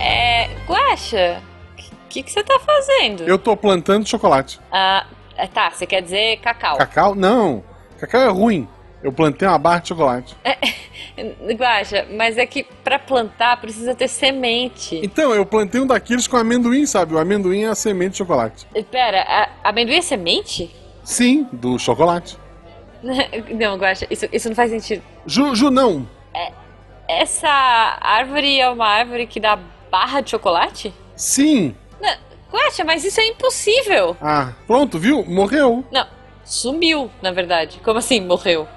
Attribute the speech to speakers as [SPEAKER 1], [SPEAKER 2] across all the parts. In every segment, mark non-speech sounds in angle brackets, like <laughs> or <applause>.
[SPEAKER 1] É. Guaxa, o que, que você tá fazendo?
[SPEAKER 2] Eu tô plantando chocolate.
[SPEAKER 1] Ah, é, tá, você quer dizer cacau.
[SPEAKER 2] Cacau? Não. Cacau é ruim. Eu plantei uma barra de chocolate. <laughs>
[SPEAKER 1] Guaxa, mas é que pra plantar precisa ter semente.
[SPEAKER 2] Então, eu plantei um daqueles com amendoim, sabe? O amendoim é a semente de chocolate.
[SPEAKER 1] Pera, a, amendoim é semente?
[SPEAKER 2] Sim, do chocolate. <laughs>
[SPEAKER 1] Não, Guaxa, isso, isso não faz sentido.
[SPEAKER 2] Ju, Ju não.
[SPEAKER 1] É, essa árvore é uma árvore que dá barra de chocolate?
[SPEAKER 2] Sim.
[SPEAKER 1] Guaxa, mas isso é impossível.
[SPEAKER 2] Ah, pronto, viu? Morreu.
[SPEAKER 1] Não, sumiu, na verdade. Como assim, morreu?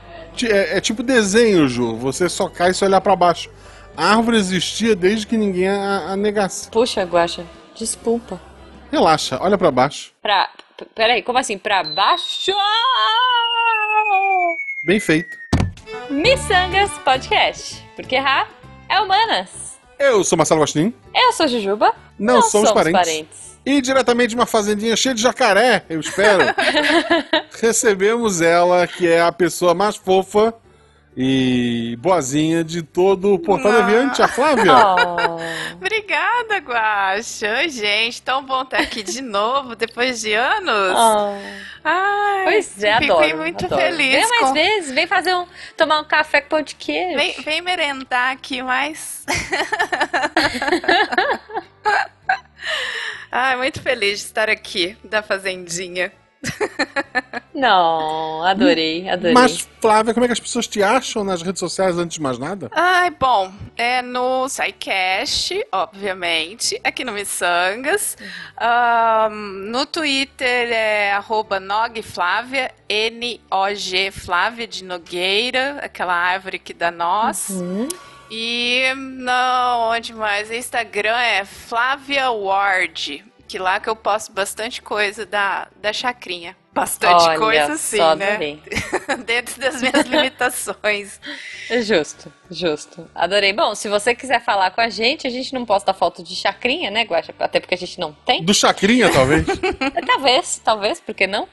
[SPEAKER 2] É, é tipo desenho, Ju. Você só cai se olhar para baixo. A árvore existia desde que ninguém a, a negasse.
[SPEAKER 1] Puxa, Guaxa, desculpa.
[SPEAKER 2] Relaxa, olha para baixo.
[SPEAKER 1] Pra. Peraí, como assim? Pra baixo?
[SPEAKER 2] Bem feito.
[SPEAKER 1] Missangas Podcast. Porque errar é humanas.
[SPEAKER 2] Eu sou Marcelo Gostin.
[SPEAKER 1] Eu sou Jujuba.
[SPEAKER 2] Não, Não somos, somos parentes. parentes. E diretamente de uma fazendinha cheia de jacaré, eu espero, <laughs> recebemos ela, que é a pessoa mais fofa e boazinha de todo o Portal Deviante, a Flávia.
[SPEAKER 3] Oh. <laughs> <laughs> Obrigada, Guaxa. Oi, gente, tão bom estar aqui de novo, depois de anos. Oh.
[SPEAKER 1] Ai, pois é, fiquei
[SPEAKER 3] adoro, muito
[SPEAKER 1] adoro.
[SPEAKER 3] feliz.
[SPEAKER 1] Vem mais com... vezes, vem fazer um, tomar um café com pão de queijo.
[SPEAKER 3] Vem, vem merendar aqui mais. <laughs> Ai, muito feliz de estar aqui, da Fazendinha. <laughs>
[SPEAKER 1] Não, adorei, adorei.
[SPEAKER 2] Mas, Flávia, como é que as pessoas te acham nas redes sociais antes de mais nada?
[SPEAKER 3] Ai, bom, é no SciCast, obviamente, aqui no Missangas. Um, no Twitter é arroba nogflávia, N-O-G Flávia de Nogueira, aquela árvore que dá nós. Uhum. E não, onde mais? Instagram é Flávia Ward, que lá que eu posto bastante coisa da, da chacrinha. Bastante
[SPEAKER 1] Olha,
[SPEAKER 3] coisa, sim, né? <laughs> Dentro das minhas <laughs> limitações.
[SPEAKER 1] Justo, justo. Adorei. Bom, se você quiser falar com a gente, a gente não posta foto de chacrinha, né, Guaxa? Até porque a gente não tem.
[SPEAKER 2] Do chacrinha, talvez? <laughs>
[SPEAKER 1] talvez, talvez, por que não?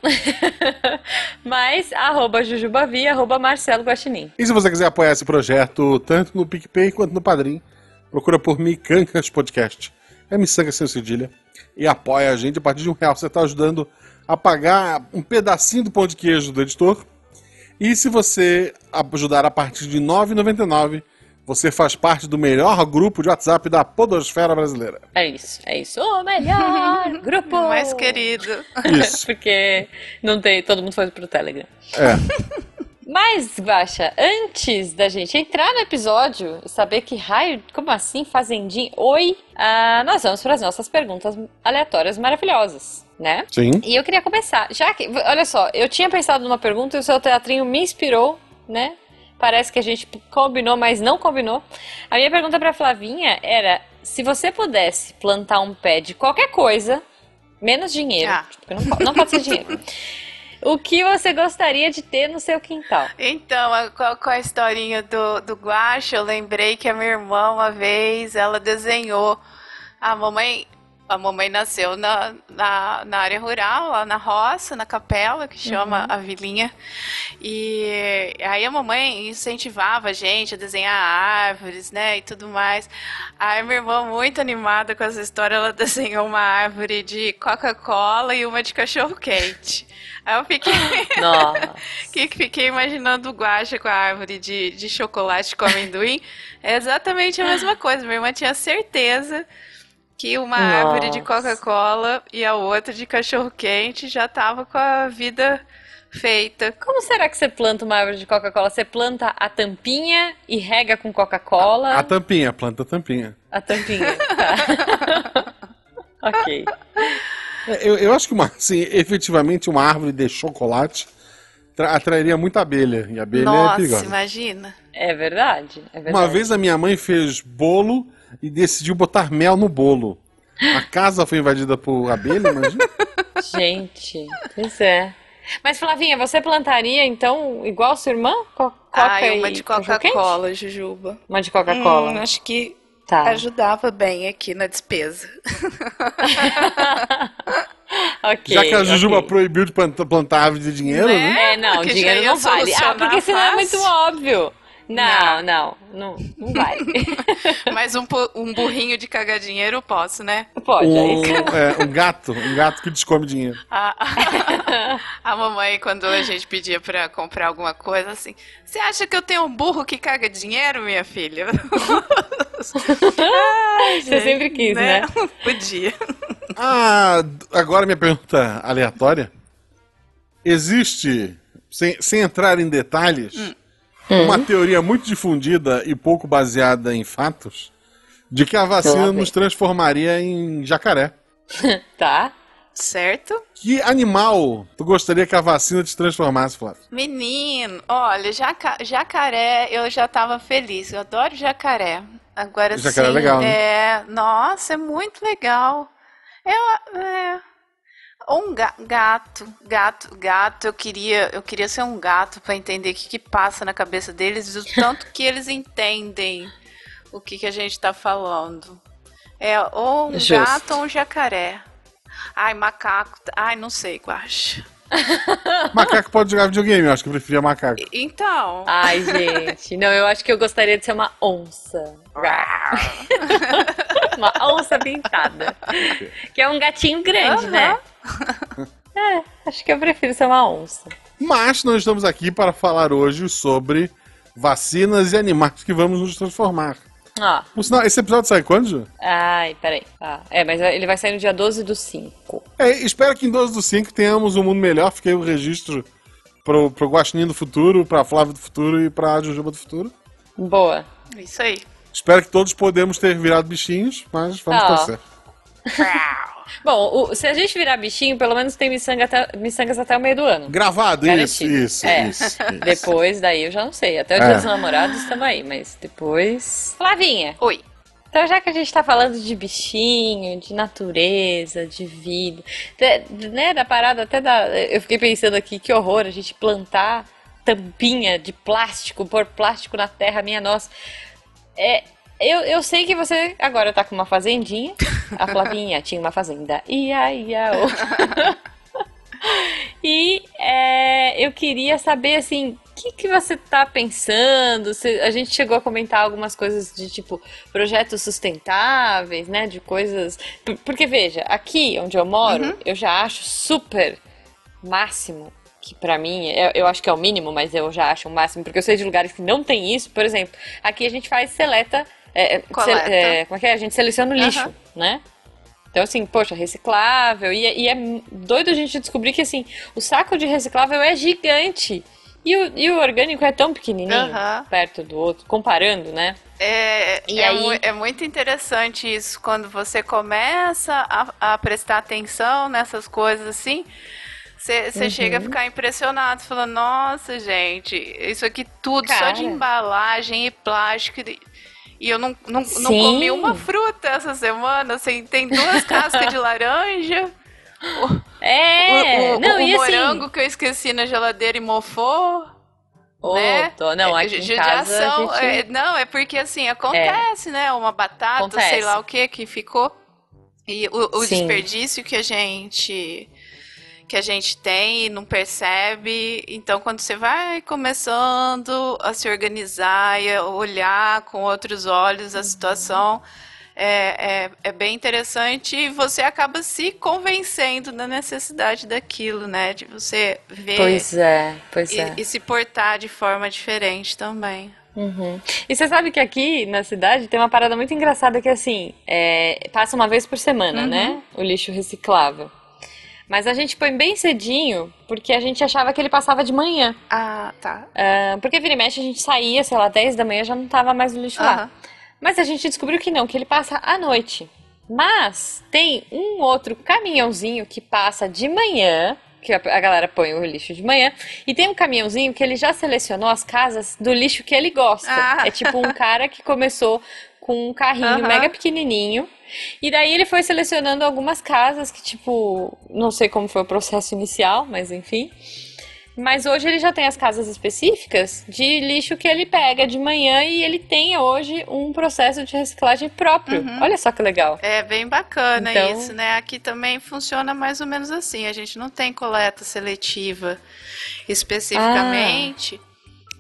[SPEAKER 1] Mas, arroba Jujubavi, arroba Marcelo Guaxinim.
[SPEAKER 2] E se você quiser apoiar esse projeto, tanto no PicPay quanto no Padrim, procura por Micancas Podcast. É Missanga sem cedilha e apoia a gente. A partir de um real você está ajudando a pagar um pedacinho do pão de queijo do editor. E se você ajudar a partir de R$ 9,99, você faz parte do melhor grupo de WhatsApp da Podosfera Brasileira.
[SPEAKER 1] É isso, é isso. O melhor <laughs> grupo!
[SPEAKER 3] Mais querido.
[SPEAKER 2] Isso. <laughs>
[SPEAKER 1] Porque não tem, todo mundo foi pro Telegram.
[SPEAKER 2] É. <laughs>
[SPEAKER 1] Mas, Guaxa, antes da gente entrar no episódio e saber que raio, como assim, fazendinha? Oi! Uh, nós vamos para as nossas perguntas aleatórias maravilhosas, né?
[SPEAKER 2] Sim.
[SPEAKER 1] E eu queria começar, já que, olha só, eu tinha pensado numa pergunta e o seu teatrinho me inspirou, né? Parece que a gente combinou, mas não combinou. A minha pergunta para Flavinha era: se você pudesse plantar um pé de qualquer coisa, menos dinheiro, ah. tipo, não, não pode ser dinheiro. <laughs> O que você gostaria de ter no seu quintal?
[SPEAKER 3] Então, com a, a historinha do, do guache, eu lembrei que a minha irmã, uma vez, ela desenhou. A mamãe, a mamãe nasceu na, na, na, área rural, lá na roça, na capela, que chama uhum. a vilinha. E aí a mamãe incentivava a gente a desenhar árvores, né, e tudo mais. Aí minha irmã, muito animada com essa história, ela <laughs> desenhou uma árvore de Coca-Cola e uma de cachorro-quente. Aí eu fiquei. <laughs> <laughs> Que fiquei imaginando o guacha com a árvore de, de chocolate com amendoim. É exatamente a mesma coisa. Minha irmã tinha certeza que uma Nossa. árvore de Coca-Cola e a outra de cachorro-quente já tava com a vida feita.
[SPEAKER 1] Como será que você planta uma árvore de Coca-Cola? Você planta a tampinha e rega com Coca-Cola?
[SPEAKER 2] A, a, tampinha, planta a tampinha.
[SPEAKER 1] A tampinha, tá. <laughs> ok.
[SPEAKER 2] É, eu, eu acho que uma, assim, efetivamente uma árvore de chocolate atrairia muita abelha. E abelha é
[SPEAKER 3] Nossa,
[SPEAKER 2] é perigosa.
[SPEAKER 3] imagina.
[SPEAKER 1] É verdade, é verdade.
[SPEAKER 2] Uma vez a minha mãe fez bolo e decidiu botar mel no bolo. A casa foi invadida por abelha, imagina? <laughs>
[SPEAKER 1] Gente, pois é. Mas Flavinha, você plantaria então igual sua irmã?
[SPEAKER 3] Co Coca ah, uma de Coca-Cola, Jujuba.
[SPEAKER 1] Uma de Coca-Cola.
[SPEAKER 3] Hum, acho que Tá. Ajudava bem aqui na despesa. <laughs> <laughs>
[SPEAKER 1] okay,
[SPEAKER 2] Já que a Jujuba okay. proibiu de plantar árvore de dinheiro, né?
[SPEAKER 1] né? É, não, porque dinheiro não vale. Ah, porque senão é muito óbvio. Não, não, não, não vai. <laughs>
[SPEAKER 3] Mas um, um burrinho de cagar dinheiro eu posso, né?
[SPEAKER 1] Pode,
[SPEAKER 2] Um,
[SPEAKER 1] aí.
[SPEAKER 2] é, um gato, um gato que descome dinheiro.
[SPEAKER 3] A, <laughs> a mamãe, quando a gente pedia pra comprar alguma coisa, assim, você acha que eu tenho um burro que caga dinheiro, minha filha? <laughs> Ai,
[SPEAKER 1] Você sempre quis, né?
[SPEAKER 3] Podia.
[SPEAKER 2] Ah, agora minha pergunta aleatória. Existe, sem, sem entrar em detalhes, uma teoria muito difundida e pouco baseada em fatos de que a vacina nos transformaria em jacaré. <laughs>
[SPEAKER 1] Tá.
[SPEAKER 3] Certo?
[SPEAKER 2] Que animal tu gostaria que a vacina te transformasse, Flávio?
[SPEAKER 3] Menino, olha, jaca- jacaré, eu já tava feliz. Eu adoro jacaré. Agora
[SPEAKER 2] Jacaré é
[SPEAKER 3] sim,
[SPEAKER 2] legal, né?
[SPEAKER 3] é, nossa, é muito legal. Eu, é, ou um ga- gato, gato, gato. Eu queria, eu queria ser um gato pra entender o que, que passa na cabeça deles, o tanto que eles entendem o que, que a gente tá falando. É ou um
[SPEAKER 1] Justo.
[SPEAKER 3] gato ou um jacaré. Ai, macaco. Ai, não sei, Guaxa. <laughs>
[SPEAKER 2] Macaco pode jogar videogame, eu acho que eu preferia macaco.
[SPEAKER 3] Então.
[SPEAKER 1] Ai, gente. Não, eu acho que eu gostaria de ser uma onça. <laughs> uma onça pintada. Que é um gatinho grande, né? É, acho que eu prefiro ser uma onça.
[SPEAKER 2] Mas nós estamos aqui para falar hoje sobre vacinas e animais que vamos nos transformar. Por sinal, esse episódio sai quando, Ju?
[SPEAKER 1] ai, peraí. Ah, é, mas ele vai sair no dia 12 do 5.
[SPEAKER 2] É, espero que em 12 do 5 tenhamos um mundo melhor. Fiquei o registro pro, pro Guaxinim do futuro, pra Flávio do futuro e pra Jujuba do futuro.
[SPEAKER 1] Boa.
[SPEAKER 3] Isso aí.
[SPEAKER 2] Espero que todos podemos ter virado bichinhos, mas vamos
[SPEAKER 1] Ó.
[SPEAKER 2] torcer.
[SPEAKER 1] Bom, o- se a gente virar bichinho, pelo menos tem miçanga até, miçangas até o meio do ano.
[SPEAKER 2] Gravado, isso,
[SPEAKER 1] Garantido.
[SPEAKER 2] isso,
[SPEAKER 1] É.
[SPEAKER 2] isso, isso.
[SPEAKER 1] Depois, daí eu já não sei. Até o
[SPEAKER 2] É.
[SPEAKER 1] dia dos namorados estamos aí, mas depois. Flavinha,
[SPEAKER 3] Oi.
[SPEAKER 1] então já que a gente tá falando de bichinho, de natureza, de vida, de- né, da parada até da. Eu fiquei pensando aqui, que horror a gente plantar tampinha de plástico, pôr plástico na terra, minha nossa. É. Eu, eu sei que você agora tá com uma fazendinha. A <laughs> Flavinha tinha uma fazenda. Ia, ia, ô. <laughs> E é, eu queria saber, assim, o que, que você tá pensando? Se- a gente chegou a comentar algumas coisas de, tipo, projetos sustentáveis, né? De coisas... por- Porque, veja, aqui onde eu moro, eu já acho super máximo, que pra mim, eu, eu acho que é o mínimo, mas eu já acho o máximo, porque eu sei de lugares que não tem isso. Por exemplo, aqui a gente faz seleta... é, é, é, como é que é? A gente seleciona o lixo,
[SPEAKER 3] Aham.
[SPEAKER 1] né? Então, assim, poxa, reciclável. E, é- e é doido a gente descobrir que, assim, o saco de reciclável é gigante. E o, e o orgânico é tão pequenininho,
[SPEAKER 3] Aham.
[SPEAKER 1] perto do outro, comparando, né?
[SPEAKER 3] É,
[SPEAKER 1] E
[SPEAKER 3] é,
[SPEAKER 1] aí-
[SPEAKER 3] é muito interessante isso, quando você começa a, a prestar atenção nessas coisas assim, você você chega a ficar impressionado, falando, nossa, gente, isso aqui tudo só de
[SPEAKER 1] Cara.
[SPEAKER 3] embalagem e plástico. E, eu não, não, não comi uma fruta essa semana, assim, tem duas <laughs> cascas de laranja.
[SPEAKER 1] É,
[SPEAKER 3] o, o-
[SPEAKER 1] não,
[SPEAKER 3] o
[SPEAKER 1] assim...
[SPEAKER 3] morango que eu esqueci na geladeira e mofou.
[SPEAKER 1] Ô,
[SPEAKER 3] né?
[SPEAKER 1] tô- não,
[SPEAKER 3] É,
[SPEAKER 1] aqui em casa a gente...
[SPEAKER 3] é, não, é porque assim, acontece, né? Uma batata,
[SPEAKER 1] Acontece.
[SPEAKER 3] sei lá o que, que ficou. E o, o desperdício que a gente que a gente tem e não percebe. Então, quando você vai começando a se organizar e a olhar com outros olhos a situação, é, é, é bem interessante e você acaba se convencendo da necessidade daquilo, né? De você ver
[SPEAKER 1] Pois é, pois
[SPEAKER 3] e,
[SPEAKER 1] é.
[SPEAKER 3] e se portar de forma diferente também.
[SPEAKER 1] Uhum. E você sabe que aqui na cidade tem uma parada muito engraçada que assim, é, passa uma vez por semana,
[SPEAKER 3] Uhum.
[SPEAKER 1] né? O lixo reciclável. Mas a gente põe bem cedinho, porque a gente achava que ele passava de manhã.
[SPEAKER 3] Ah, tá.
[SPEAKER 1] Ah, porque vira e mexe a gente saía, sei lá, 10 da manhã já não tava mais o lixo lá.
[SPEAKER 3] Aham.
[SPEAKER 1] Mas a gente descobriu que não, que ele passa à noite. Mas tem um outro caminhãozinho que passa de manhã, que a galera põe o lixo de manhã, e tem um caminhãozinho que ele já selecionou as casas do lixo que ele gosta.
[SPEAKER 3] Ah.
[SPEAKER 1] É tipo um cara que começou com um carrinho
[SPEAKER 3] Aham.
[SPEAKER 1] mega pequenininho. E daí ele foi selecionando algumas casas que, tipo, não sei como foi o processo inicial, mas enfim. Mas hoje ele já tem as casas específicas de lixo que ele pega de manhã e ele tem hoje um processo de reciclagem próprio. Olha só que legal.
[SPEAKER 3] É bem bacana
[SPEAKER 1] Então-
[SPEAKER 3] isso, né? Aqui também funciona mais ou menos assim. A gente não tem coleta seletiva especificamente.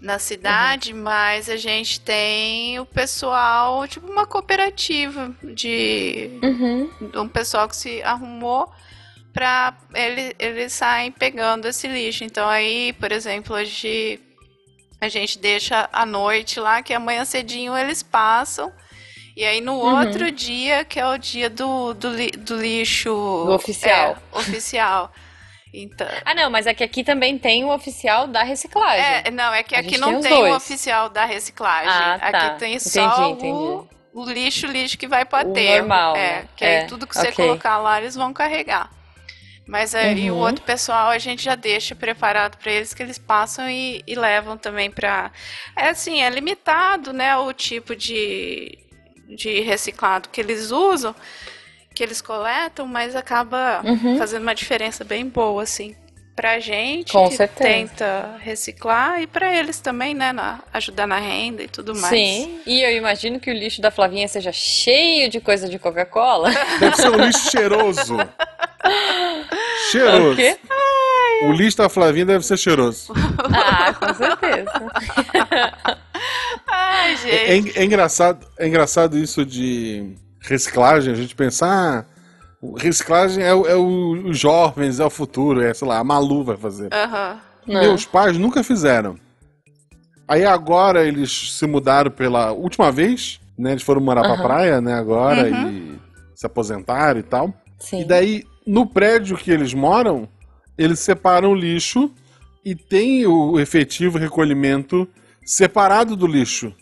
[SPEAKER 3] Na cidade, uhum. mas a gente tem o pessoal, tipo uma cooperativa de uhum. um pessoal que se arrumou para ele, eles saem pegando esse lixo. Então aí, por exemplo, hoje a gente deixa à noite lá, que amanhã cedinho eles passam. E aí no uhum. outro dia, que é o dia do, do, do lixo
[SPEAKER 1] do oficial.
[SPEAKER 3] É, oficial. <laughs> Então...
[SPEAKER 1] Ah, não, mas é que aqui também tem o oficial da reciclagem.
[SPEAKER 3] É, não, é que a aqui não tem, tem o oficial da reciclagem. Ah, tá. Aqui tem só entendi, o, o, lixo, lixo que vai para aterro.
[SPEAKER 1] normal.
[SPEAKER 3] É,
[SPEAKER 1] né?
[SPEAKER 3] que é, aí tudo que okay. você colocar lá, eles vão carregar. Mas aí uhum. o outro pessoal a gente já deixa preparado para eles que eles passam e, e levam também para. É assim, é limitado, né, o tipo de, de reciclado que eles usam, que eles coletam, mas acaba uhum. fazendo uma diferença bem boa, assim. Pra gente
[SPEAKER 1] Com
[SPEAKER 3] que
[SPEAKER 1] certeza.
[SPEAKER 3] tenta reciclar e para eles também, né? Na, ajudar na renda e tudo mais.
[SPEAKER 1] Sim, e eu imagino que o lixo da Flavinha seja cheio de coisa de Coca-Cola. <laughs>
[SPEAKER 2] Deve ser um lixo cheiroso. <laughs> cheiroso. O quê? O lixo da Flavinha deve ser cheiroso.
[SPEAKER 1] Ah, com certeza. <laughs>
[SPEAKER 3] Ai, é, gente.
[SPEAKER 2] É, é, engraçado, é engraçado isso de reciclagem, a gente pensar. Ah, reciclagem é, é o, os jovens, é o futuro, é, sei lá, a Malu vai fazer.
[SPEAKER 3] Uhum.
[SPEAKER 2] Meus pais nunca fizeram. Aí agora eles se mudaram pela última vez, né? Eles foram morar uhum. pra praia, né, agora, uhum. e se aposentaram e tal.
[SPEAKER 1] Sim.
[SPEAKER 2] E daí, no prédio que eles moram, eles separam o lixo e tem o efetivo recolhimento separado do lixo.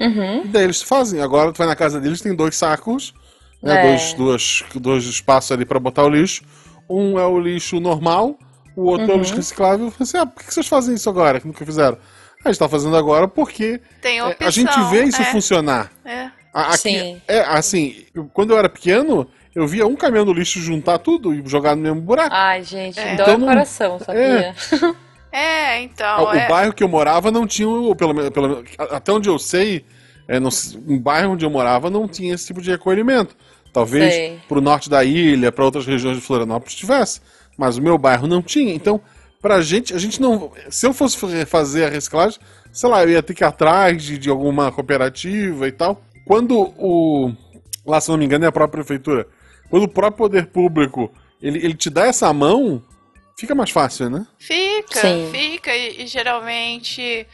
[SPEAKER 1] Uhum.
[SPEAKER 2] E daí eles fazem. Agora tu vai na casa deles, tem dois sacos, né, é. dois, dois, dois espaços ali para botar o lixo. Um é o lixo normal, o outro uhum. é o lixo uhum. reciclável. Eu falei assim, ah, por que vocês fazem isso agora, que nunca fizeram? A gente tá fazendo agora porque
[SPEAKER 3] tem opção,
[SPEAKER 2] é, a gente vê isso
[SPEAKER 3] é.
[SPEAKER 2] funcionar.
[SPEAKER 3] É.
[SPEAKER 2] Aqui, Sim. É, assim, quando eu era pequeno, eu via um caminhão do lixo juntar tudo e jogar no mesmo buraco.
[SPEAKER 1] Ai, gente, é. dói então, o coração, sabia?
[SPEAKER 3] É, <laughs> é então.
[SPEAKER 2] O é... bairro que eu morava não tinha, pelo menos, até onde eu sei, é, no, um bairro onde eu morava não tinha esse tipo de recolhimento. Talvez para o norte da ilha, para outras regiões de Florianópolis tivesse, mas o meu bairro não tinha. Então, pra gente, a gente não. Se eu fosse fazer a reciclagem, sei lá, eu ia ter que ir atrás de, de alguma cooperativa e tal. Quando o. Lá, se não me engano, é a própria prefeitura quando o próprio poder público ele, ele te dá essa mão, fica mais fácil, né?
[SPEAKER 3] Fica, Sim. fica. E, e, geralmente,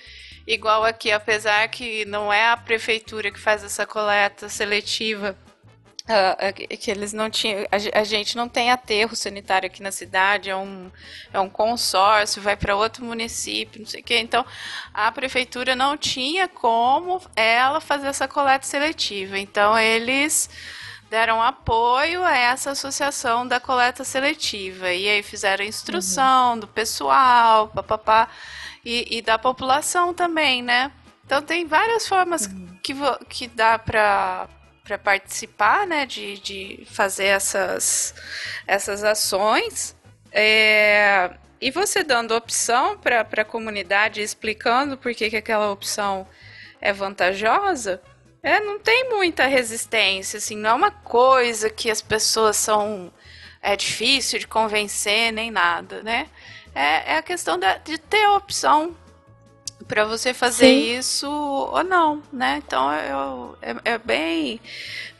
[SPEAKER 3] igual aqui, apesar que não é a prefeitura que faz essa coleta seletiva, Uh, que eles não tinham. A, gente não tem aterro sanitário aqui na cidade, é um, é um consórcio, vai para outro município, não sei o quê. Então, a prefeitura não tinha como ela fazer essa coleta seletiva. Então, eles deram apoio a essa associação da coleta seletiva. E aí fizeram instrução uhum. do pessoal, papapá, e, e, da população também, né? Então tem várias formas uhum. que, que dá para para participar, né, de, de fazer essas, essas ações. É, e você dando opção para a comunidade, explicando por que, que aquela opção é vantajosa, é, não tem muita resistência, assim, não é uma coisa que as pessoas são é difícil de convencer nem nada, né? É, é a questão da, de ter a opção para você fazer Sim. isso ou não, né? Então eu, é, é, bem,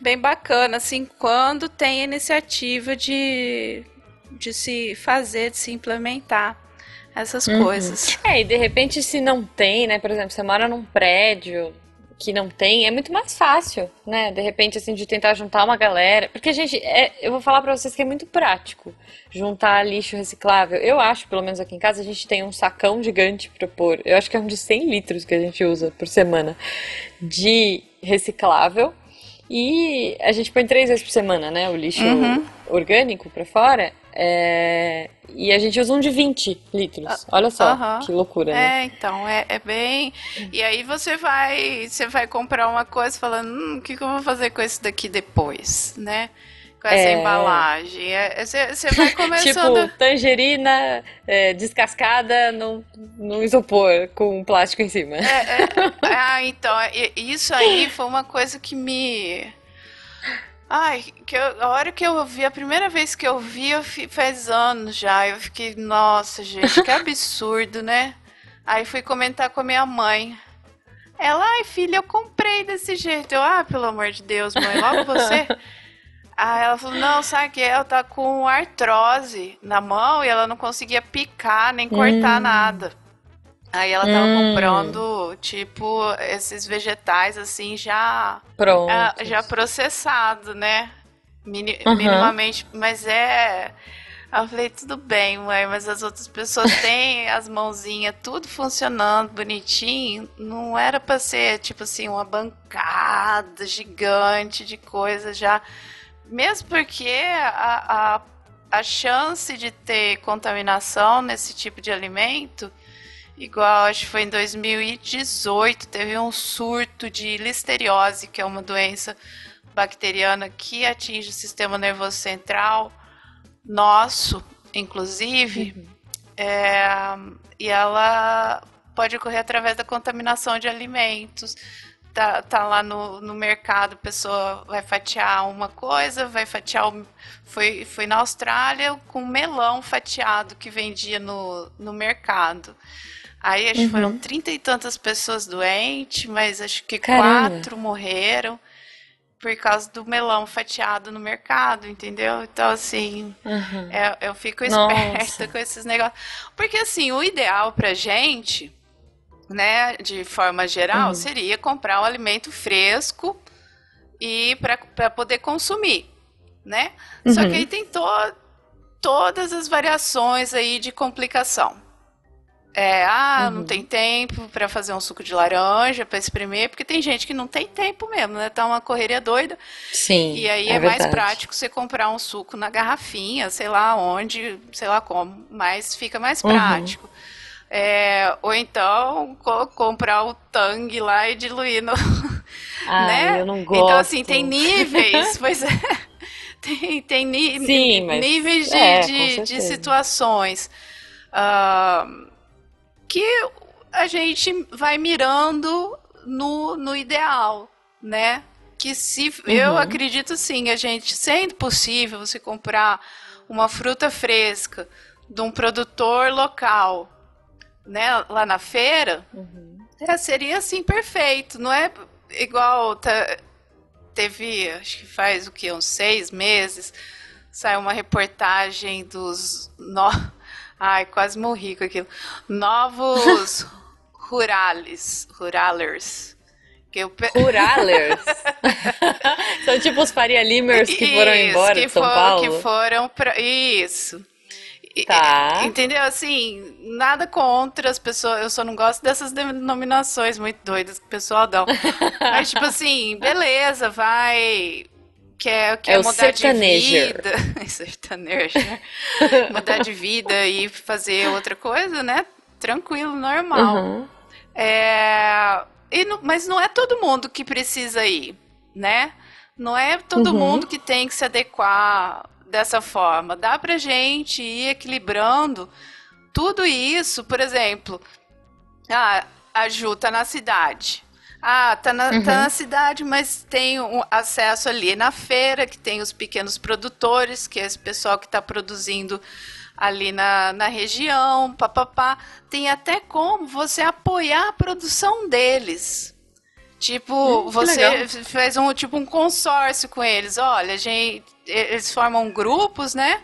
[SPEAKER 3] bem bacana, assim, quando tem a iniciativa de, de se fazer, de se implementar essas uhum. coisas.
[SPEAKER 1] É, e de repente se não tem, né? Por exemplo, você mora num prédio, que não tem, é muito mais fácil, né? De repente, assim, de tentar juntar uma galera. Porque, gente, é, eu vou falar pra vocês que é muito prático juntar lixo reciclável. Eu acho, pelo menos aqui em casa, a gente tem um sacão gigante pra pôr. Eu acho que é um de 100 litros que a gente usa por semana de reciclável. E a gente põe três vezes por semana, né? O lixo uhum. orgânico pra fora. É... E a gente usa um de 20 litros. Olha só, que loucura,
[SPEAKER 3] né? É, então, é, é bem. E aí você vai. Você vai comprar uma coisa falando, hum, o que, que eu vou fazer com esse daqui depois, né? Com essa é... embalagem. Você é, vai <laughs> começando.
[SPEAKER 1] tipo, tangerina é, descascada no, no isopor com plástico em cima.
[SPEAKER 3] É, é, <laughs> ah, então, isso aí foi uma coisa que me Ai, que eu, a hora que eu vi, a primeira vez que eu vi, eu fi, faz anos já. Eu fiquei, nossa, gente, que <laughs> absurdo, né? Aí fui comentar com a minha mãe. Ela, ai filha, eu comprei desse jeito. Eu, ah, pelo amor de Deus, mãe, logo você. <laughs> Aí ela falou, não, sabe que ela tá com artrose na mão e ela não conseguia picar nem cortar hum. nada. Aí ela tava hum. comprando, tipo, esses vegetais assim já
[SPEAKER 1] Pronto.
[SPEAKER 3] já processado, né? Mini, uhum. Minimamente, mas é eu falei, tudo bem, mãe, mas as outras pessoas <laughs> têm as mãozinhas tudo funcionando bonitinho. Não era pra ser, tipo assim, uma bancada gigante de coisas já. Mesmo porque a, a, a chance de ter contaminação nesse tipo de alimento, igual acho que foi em 2018, teve um surto de listeriose, que é uma doença bacteriana que atinge o sistema nervoso central nosso, inclusive, uhum. é, e ela pode ocorrer através da contaminação de alimentos. Tá, tá lá no, no mercado, a pessoa vai fatiar uma coisa, vai fatiar. O, foi, foi na Austrália com melão fatiado que vendia no, no mercado. Aí acho que foram uhum. trinta e tantas pessoas doentes, mas acho que Caramba. quatro morreram por causa do melão fatiado no mercado, entendeu? Então, assim, uhum. eu, é, eu, fico esperta Nossa. com esses negócios. Porque, assim, o ideal pra gente, né, de forma geral, uhum. seria comprar um alimento fresco e para poder consumir, né? Uhum. Só que aí tem to todas as variações aí de complicação. É, ah, uhum. não tem tempo para fazer um suco de laranja, para espremer, porque tem gente que não tem tempo mesmo, né? Tá uma correria doida.
[SPEAKER 1] Sim.
[SPEAKER 3] E aí é, é mais prático você comprar um suco na garrafinha, sei lá onde, sei lá como, mas fica mais uhum. prático. É, ou então co comprar o Tang lá e diluir no. <laughs>
[SPEAKER 1] Ah,
[SPEAKER 3] né?
[SPEAKER 1] eu não gosto.
[SPEAKER 3] Então, assim, tem níveis, <laughs> pois é. Tem, tem Sim, níveis de, é, de, de situações. Uh, que a gente vai mirando no, no ideal, né? Que se uhum. eu acredito sim, a gente, sendo possível você comprar uma fruta fresca de um produtor local, né, lá na feira, uhum. é, seria assim perfeito, não é igual tá, teve, acho que faz o que uns seis meses, saiu uma reportagem dos no, Ai, quase morri com aquilo. Novos <laughs> rurales, ruralers.
[SPEAKER 1] Que eu... Ruralers? <laughs> São tipo os Faria Limers que foram Isso, embora de São for, Paulo?
[SPEAKER 3] Que foram para Isso.
[SPEAKER 1] Tá.
[SPEAKER 3] Entendeu? Assim, nada contra as pessoas. Eu só não gosto dessas denominações muito doidas que o pessoal dá. <laughs> Mas, tipo assim, beleza, vai quer, quer é mudar de vida. <laughs> sertanejo. <laughs> mudar de vida e fazer outra coisa, né? Tranquilo, normal. Uhum. É, não, mas não é todo mundo que precisa ir, né? Não é todo uhum. mundo que tem que se adequar dessa forma. Dá pra gente ir equilibrando tudo isso. Por exemplo, ah, a Ju tá na cidade. Ah, tá na, uhum. tá na cidade, mas tem um acesso ali na feira, que tem os pequenos produtores, que é esse pessoal que está produzindo ali na, na região, papapá. Tem até como você apoiar a produção deles. Tipo, hum, você faz um tipo um consórcio com eles. Olha, gente, eles formam grupos, né?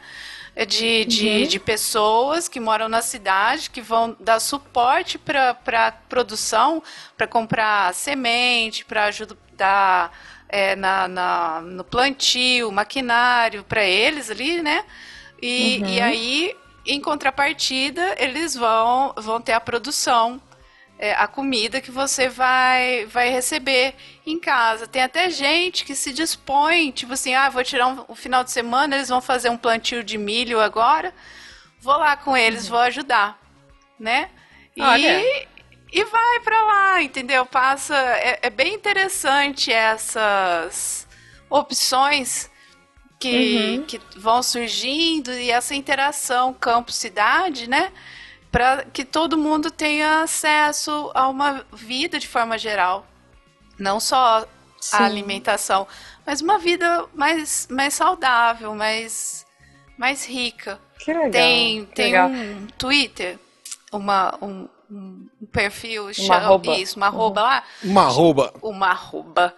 [SPEAKER 3] De, de, uhum. de pessoas que moram na cidade que vão dar suporte para a produção, para comprar semente, para ajudar é, na, na, no plantio, maquinário para eles ali, né? E, uhum. e aí, em contrapartida, eles vão, vão ter a produção é, a comida que você vai, vai receber em casa. Tem até gente que se dispõe, tipo assim, ah, vou tirar um, um final de semana, eles vão fazer um plantio de milho agora, vou lá com eles, uhum. vou ajudar, né? E, e vai para lá, entendeu? Passa, é, é, bem interessante essas opções que, uhum. que vão surgindo e essa interação campo-cidade, né? Para que todo mundo tenha acesso a uma vida de forma geral. Não só Sim. a alimentação, mas uma vida mais, mais saudável, mais, mais rica.
[SPEAKER 1] Que legal.
[SPEAKER 3] Tem,
[SPEAKER 1] que
[SPEAKER 3] tem
[SPEAKER 1] legal.
[SPEAKER 3] um Twitter, uma, um, perfil,
[SPEAKER 1] Uma
[SPEAKER 3] chama,
[SPEAKER 1] arroba.
[SPEAKER 3] isso, uma arroba lá,
[SPEAKER 2] Uma arroba.
[SPEAKER 3] uma arroba,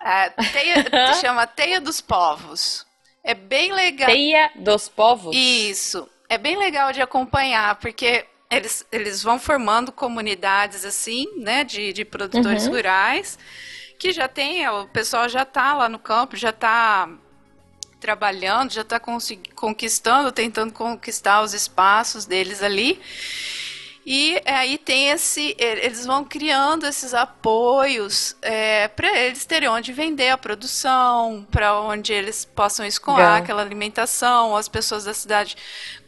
[SPEAKER 3] é, teia, <laughs> chama Teia dos Povos. É bem legal.
[SPEAKER 1] Teia dos povos?
[SPEAKER 3] Isso. É bem legal de acompanhar, porque eles, eles vão formando comunidades assim, né, de, de produtores
[SPEAKER 1] Uhum.
[SPEAKER 3] rurais, que já tem, o pessoal já está lá no campo, já está trabalhando, já está conquistando, tentando conquistar os espaços deles ali. E aí tem esse, eles vão criando esses apoios é, para eles terem onde vender a produção, para onde eles possam escoar aquela alimentação, as pessoas da cidade,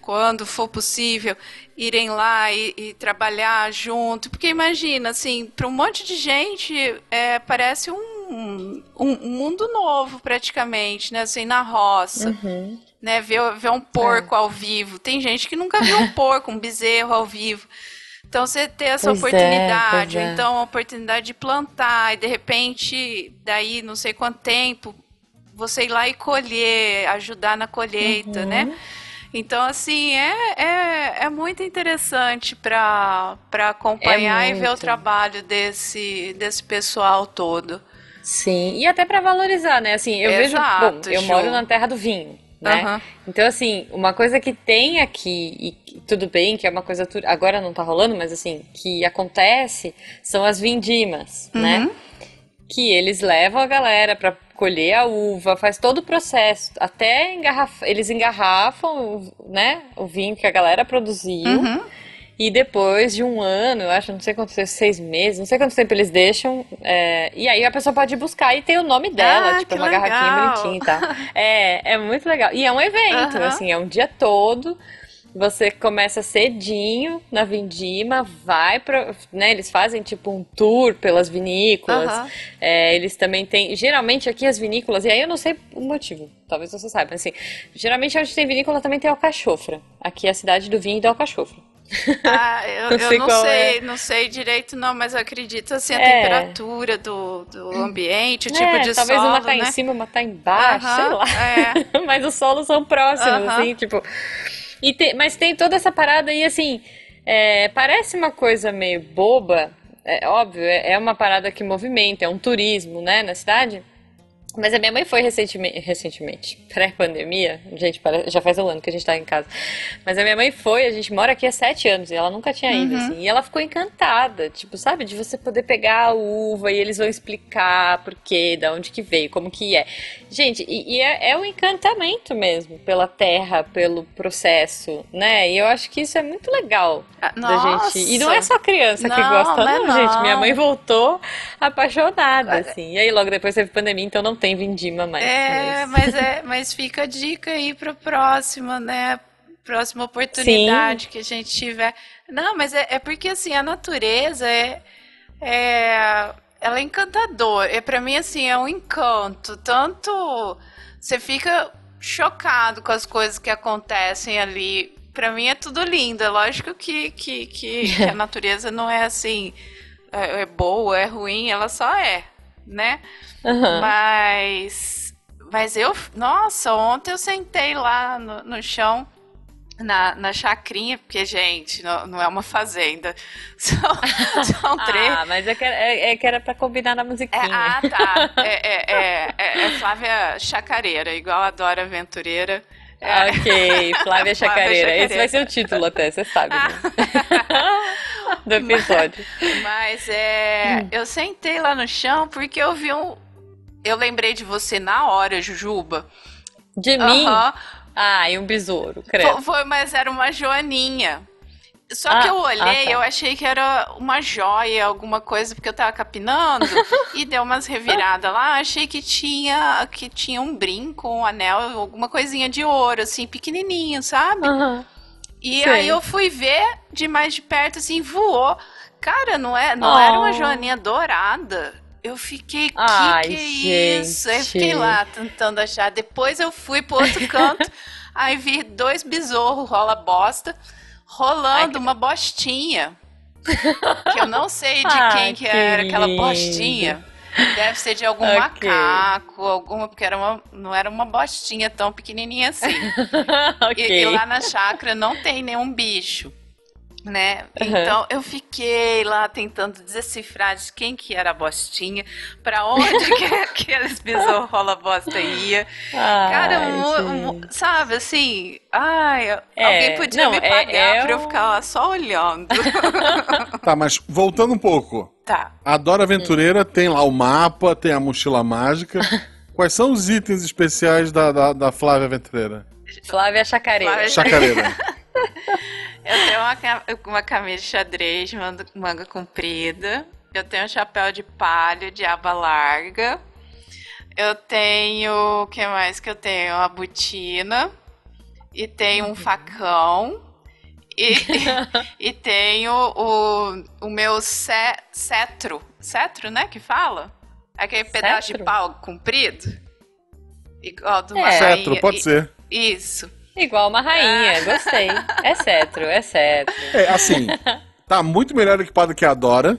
[SPEAKER 3] quando for possível, irem lá e, e trabalhar junto. Porque imagina, assim, para um monte de gente, é, parece um, um, mundo novo praticamente, né? Assim, na roça
[SPEAKER 1] Uhum.
[SPEAKER 3] né, ver, ver um porco ao vivo. Tem gente que nunca viu um porco, um bezerro ao vivo. Então você ter essa
[SPEAKER 1] Pois é,
[SPEAKER 3] oportunidade,
[SPEAKER 1] é.
[SPEAKER 3] então a oportunidade de plantar e de repente, daí não sei quanto tempo, você ir lá e colher, ajudar na colheita,
[SPEAKER 1] Uhum.
[SPEAKER 3] né? Então, assim, é, é, é muito interessante para acompanhar
[SPEAKER 1] É
[SPEAKER 3] e ver o trabalho desse, desse pessoal todo.
[SPEAKER 1] Sim, e até pra valorizar, né? Assim, eu vejo,
[SPEAKER 3] Exato,
[SPEAKER 1] bom, eu moro na terra do vinho, né?
[SPEAKER 3] Aham.
[SPEAKER 1] Então, assim, uma coisa que tem aqui, e tudo bem que é uma coisa, agora não tá rolando, mas assim, que acontece, são as vindimas, né?
[SPEAKER 3] Uhum.
[SPEAKER 1] Que eles levam a galera pra colher a uva, faz todo o processo, até engarrafa, eles engarrafam, né, o vinho que a galera produziu,
[SPEAKER 3] Uhum.
[SPEAKER 1] e depois de um ano, eu acho, não sei quanto tempo, seis meses, não sei quanto tempo eles deixam. é, e aí a pessoa pode ir buscar e tem o nome dela,
[SPEAKER 3] Ah,
[SPEAKER 1] tipo, uma garrafinha
[SPEAKER 3] legal.
[SPEAKER 1] bonitinha e tal. <laughs> É, é muito legal. E é um evento,
[SPEAKER 3] Aham.
[SPEAKER 1] assim, é um dia todo. Você começa cedinho na vindima, vai pra. Né, eles fazem tipo um tour pelas vinícolas.
[SPEAKER 3] Aham.
[SPEAKER 1] É, eles também têm. Geralmente aqui as vinícolas, e aí eu não sei o motivo, talvez você saiba, mas assim, geralmente onde tem vinícola também tem alcachofra. Aqui é a cidade do vinho e da alcachofra.
[SPEAKER 3] Ah, eu, <laughs>
[SPEAKER 1] Não
[SPEAKER 3] eu
[SPEAKER 1] sei
[SPEAKER 3] não
[SPEAKER 1] qual
[SPEAKER 3] sei,
[SPEAKER 1] é.
[SPEAKER 3] não sei direito não, mas eu acredito assim a
[SPEAKER 1] É.
[SPEAKER 3] temperatura do, do ambiente, o tipo
[SPEAKER 1] É,
[SPEAKER 3] de
[SPEAKER 1] talvez
[SPEAKER 3] solo,
[SPEAKER 1] uma tá
[SPEAKER 3] né?
[SPEAKER 1] em cima, uma tá embaixo, sei
[SPEAKER 3] Aham,
[SPEAKER 1] lá.
[SPEAKER 3] é. <laughs>
[SPEAKER 1] Mas os solos são próximos,
[SPEAKER 3] Aham.
[SPEAKER 1] assim, tipo. E tem- mas tem toda essa parada aí, assim, é, parece uma coisa meio boba, é óbvio, é, é uma parada que movimenta, é um turismo, né, na cidade. Mas a minha mãe foi recentemente, recentemente <laughs> pré-pandemia, gente, já faz um ano que a gente tá em casa. Mas a minha mãe foi, a gente mora aqui há sete anos e ela nunca tinha ido, assim. E ela ficou encantada, tipo, sabe, de você poder pegar a uva e eles vão explicar por quê, da onde que veio, como que é. Gente, e, e é, é um encantamento mesmo pela terra, pelo processo, né? E eu acho que isso é muito legal
[SPEAKER 3] Ah,
[SPEAKER 1] da
[SPEAKER 3] Nossa.
[SPEAKER 1] gente. E não é só criança que
[SPEAKER 3] Não,
[SPEAKER 1] gosta,
[SPEAKER 3] não é
[SPEAKER 1] não, gente. Minha mãe voltou apaixonada, assim. E aí logo depois teve pandemia, então não tem vindima mais.
[SPEAKER 3] É,
[SPEAKER 1] mas-
[SPEAKER 3] mas é, mas fica a dica aí para próxima, né? Próxima oportunidade que a gente tiver. Não, mas é, é porque assim a natureza é, é ela é encantadora. É para mim assim é um encanto. Tanto você fica chocado com as coisas que acontecem ali. Para mim é tudo lindo. É lógico que, que, que, que a <laughs> natureza não é assim é, é boa, é ruim. Ela só é, né?
[SPEAKER 1] Aham.
[SPEAKER 3] Mas, mas eu, nossa, ontem eu sentei lá no, no chão, na, na chacrinha, porque, gente, não, não é uma fazenda. <laughs> São, são três.
[SPEAKER 1] Ah, mas é que, era- é, é que era pra combinar na
[SPEAKER 3] É,
[SPEAKER 1] musiquinha.
[SPEAKER 3] ah, tá. <laughs> É, é, é, é- é Flávia Chacareira, igual a Dora Aventureira. É.
[SPEAKER 1] Ok, <laughs> Flávia Chacareira. Esse
[SPEAKER 3] Chacareira.
[SPEAKER 1] vai ser o título até, você sabe, né? Do episódio.
[SPEAKER 3] Mas é,
[SPEAKER 1] Hum.
[SPEAKER 3] eu sentei lá no chão porque eu vi um. Eu lembrei de você na hora, Jujuba.
[SPEAKER 1] De mim?
[SPEAKER 3] Aham.
[SPEAKER 1] Ah, e um besouro, credo.
[SPEAKER 3] foi, mas era uma joaninha. Só
[SPEAKER 1] Ah,
[SPEAKER 3] que eu olhei,
[SPEAKER 1] ah, tá.
[SPEAKER 3] eu achei que era uma joia, alguma coisa, porque eu tava capinando <laughs> e deu umas reviradas lá. Achei que tinha que tinha um brinco, um anel, alguma coisinha de ouro, assim, pequenininho, sabe?
[SPEAKER 1] Aham.
[SPEAKER 3] E
[SPEAKER 1] sei.
[SPEAKER 3] aí eu fui ver de mais de perto, assim, voou. Cara, não, é, não
[SPEAKER 1] Oh.
[SPEAKER 3] era uma joaninha dourada. Eu fiquei, que
[SPEAKER 1] Ai,
[SPEAKER 3] que é isso? Aí eu fiquei lá tentando achar. Depois eu fui pro outro <laughs> canto, aí vi dois besouros rola bosta, rolando
[SPEAKER 1] Ai,
[SPEAKER 3] uma bostinha. <laughs> Que eu não sei de quem que
[SPEAKER 1] que
[SPEAKER 3] era aquela bostinha. Deve ser de algum
[SPEAKER 1] Ok.
[SPEAKER 3] macaco, alguma, porque era uma, não era uma bostinha tão pequenininha assim.
[SPEAKER 1] ok. <laughs>
[SPEAKER 3] E, e lá na chácara não tem nenhum bicho. né?
[SPEAKER 1] Uhum.
[SPEAKER 3] Então eu fiquei lá tentando decifrar de quem que era a bostinha, pra onde que <laughs> aqueles besouro bosta ia. Cara,
[SPEAKER 1] Ai,
[SPEAKER 3] mu- mu-
[SPEAKER 1] gente.
[SPEAKER 3] sabe assim, ai,
[SPEAKER 1] É,
[SPEAKER 3] alguém podia
[SPEAKER 1] não,
[SPEAKER 3] me
[SPEAKER 1] é-
[SPEAKER 3] pagar
[SPEAKER 1] é
[SPEAKER 3] pra eu
[SPEAKER 1] um-
[SPEAKER 3] ficar lá só olhando.
[SPEAKER 2] Tá, mas voltando um pouco.
[SPEAKER 3] Tá.
[SPEAKER 2] A Dora Aventureira tem lá o mapa, tem a mochila mágica. <laughs> Quais são os itens especiais da, da, da Flávia Aventureira?
[SPEAKER 1] Flávia Chacareira.
[SPEAKER 3] Flávia <laughs>
[SPEAKER 2] Chacareira. <laughs>
[SPEAKER 3] Eu tenho uma, uma camisa de xadrez, manga, manga comprida. Eu tenho um chapéu de palha de aba larga. Eu tenho. O que mais que eu tenho? Uma botina. E tenho um facão. E, e tenho o, o meu ce- cetro. Cetro, né? Que fala? Aquele pedaço de
[SPEAKER 1] Cetro?
[SPEAKER 3] pau comprido. Igual do
[SPEAKER 1] É.
[SPEAKER 2] Cetro, pode
[SPEAKER 3] E-
[SPEAKER 2] ser.
[SPEAKER 3] Isso.
[SPEAKER 1] Igual uma rainha, gostei. É cetro, é cetro.
[SPEAKER 2] É, assim, tá muito melhor equipado que a Dora.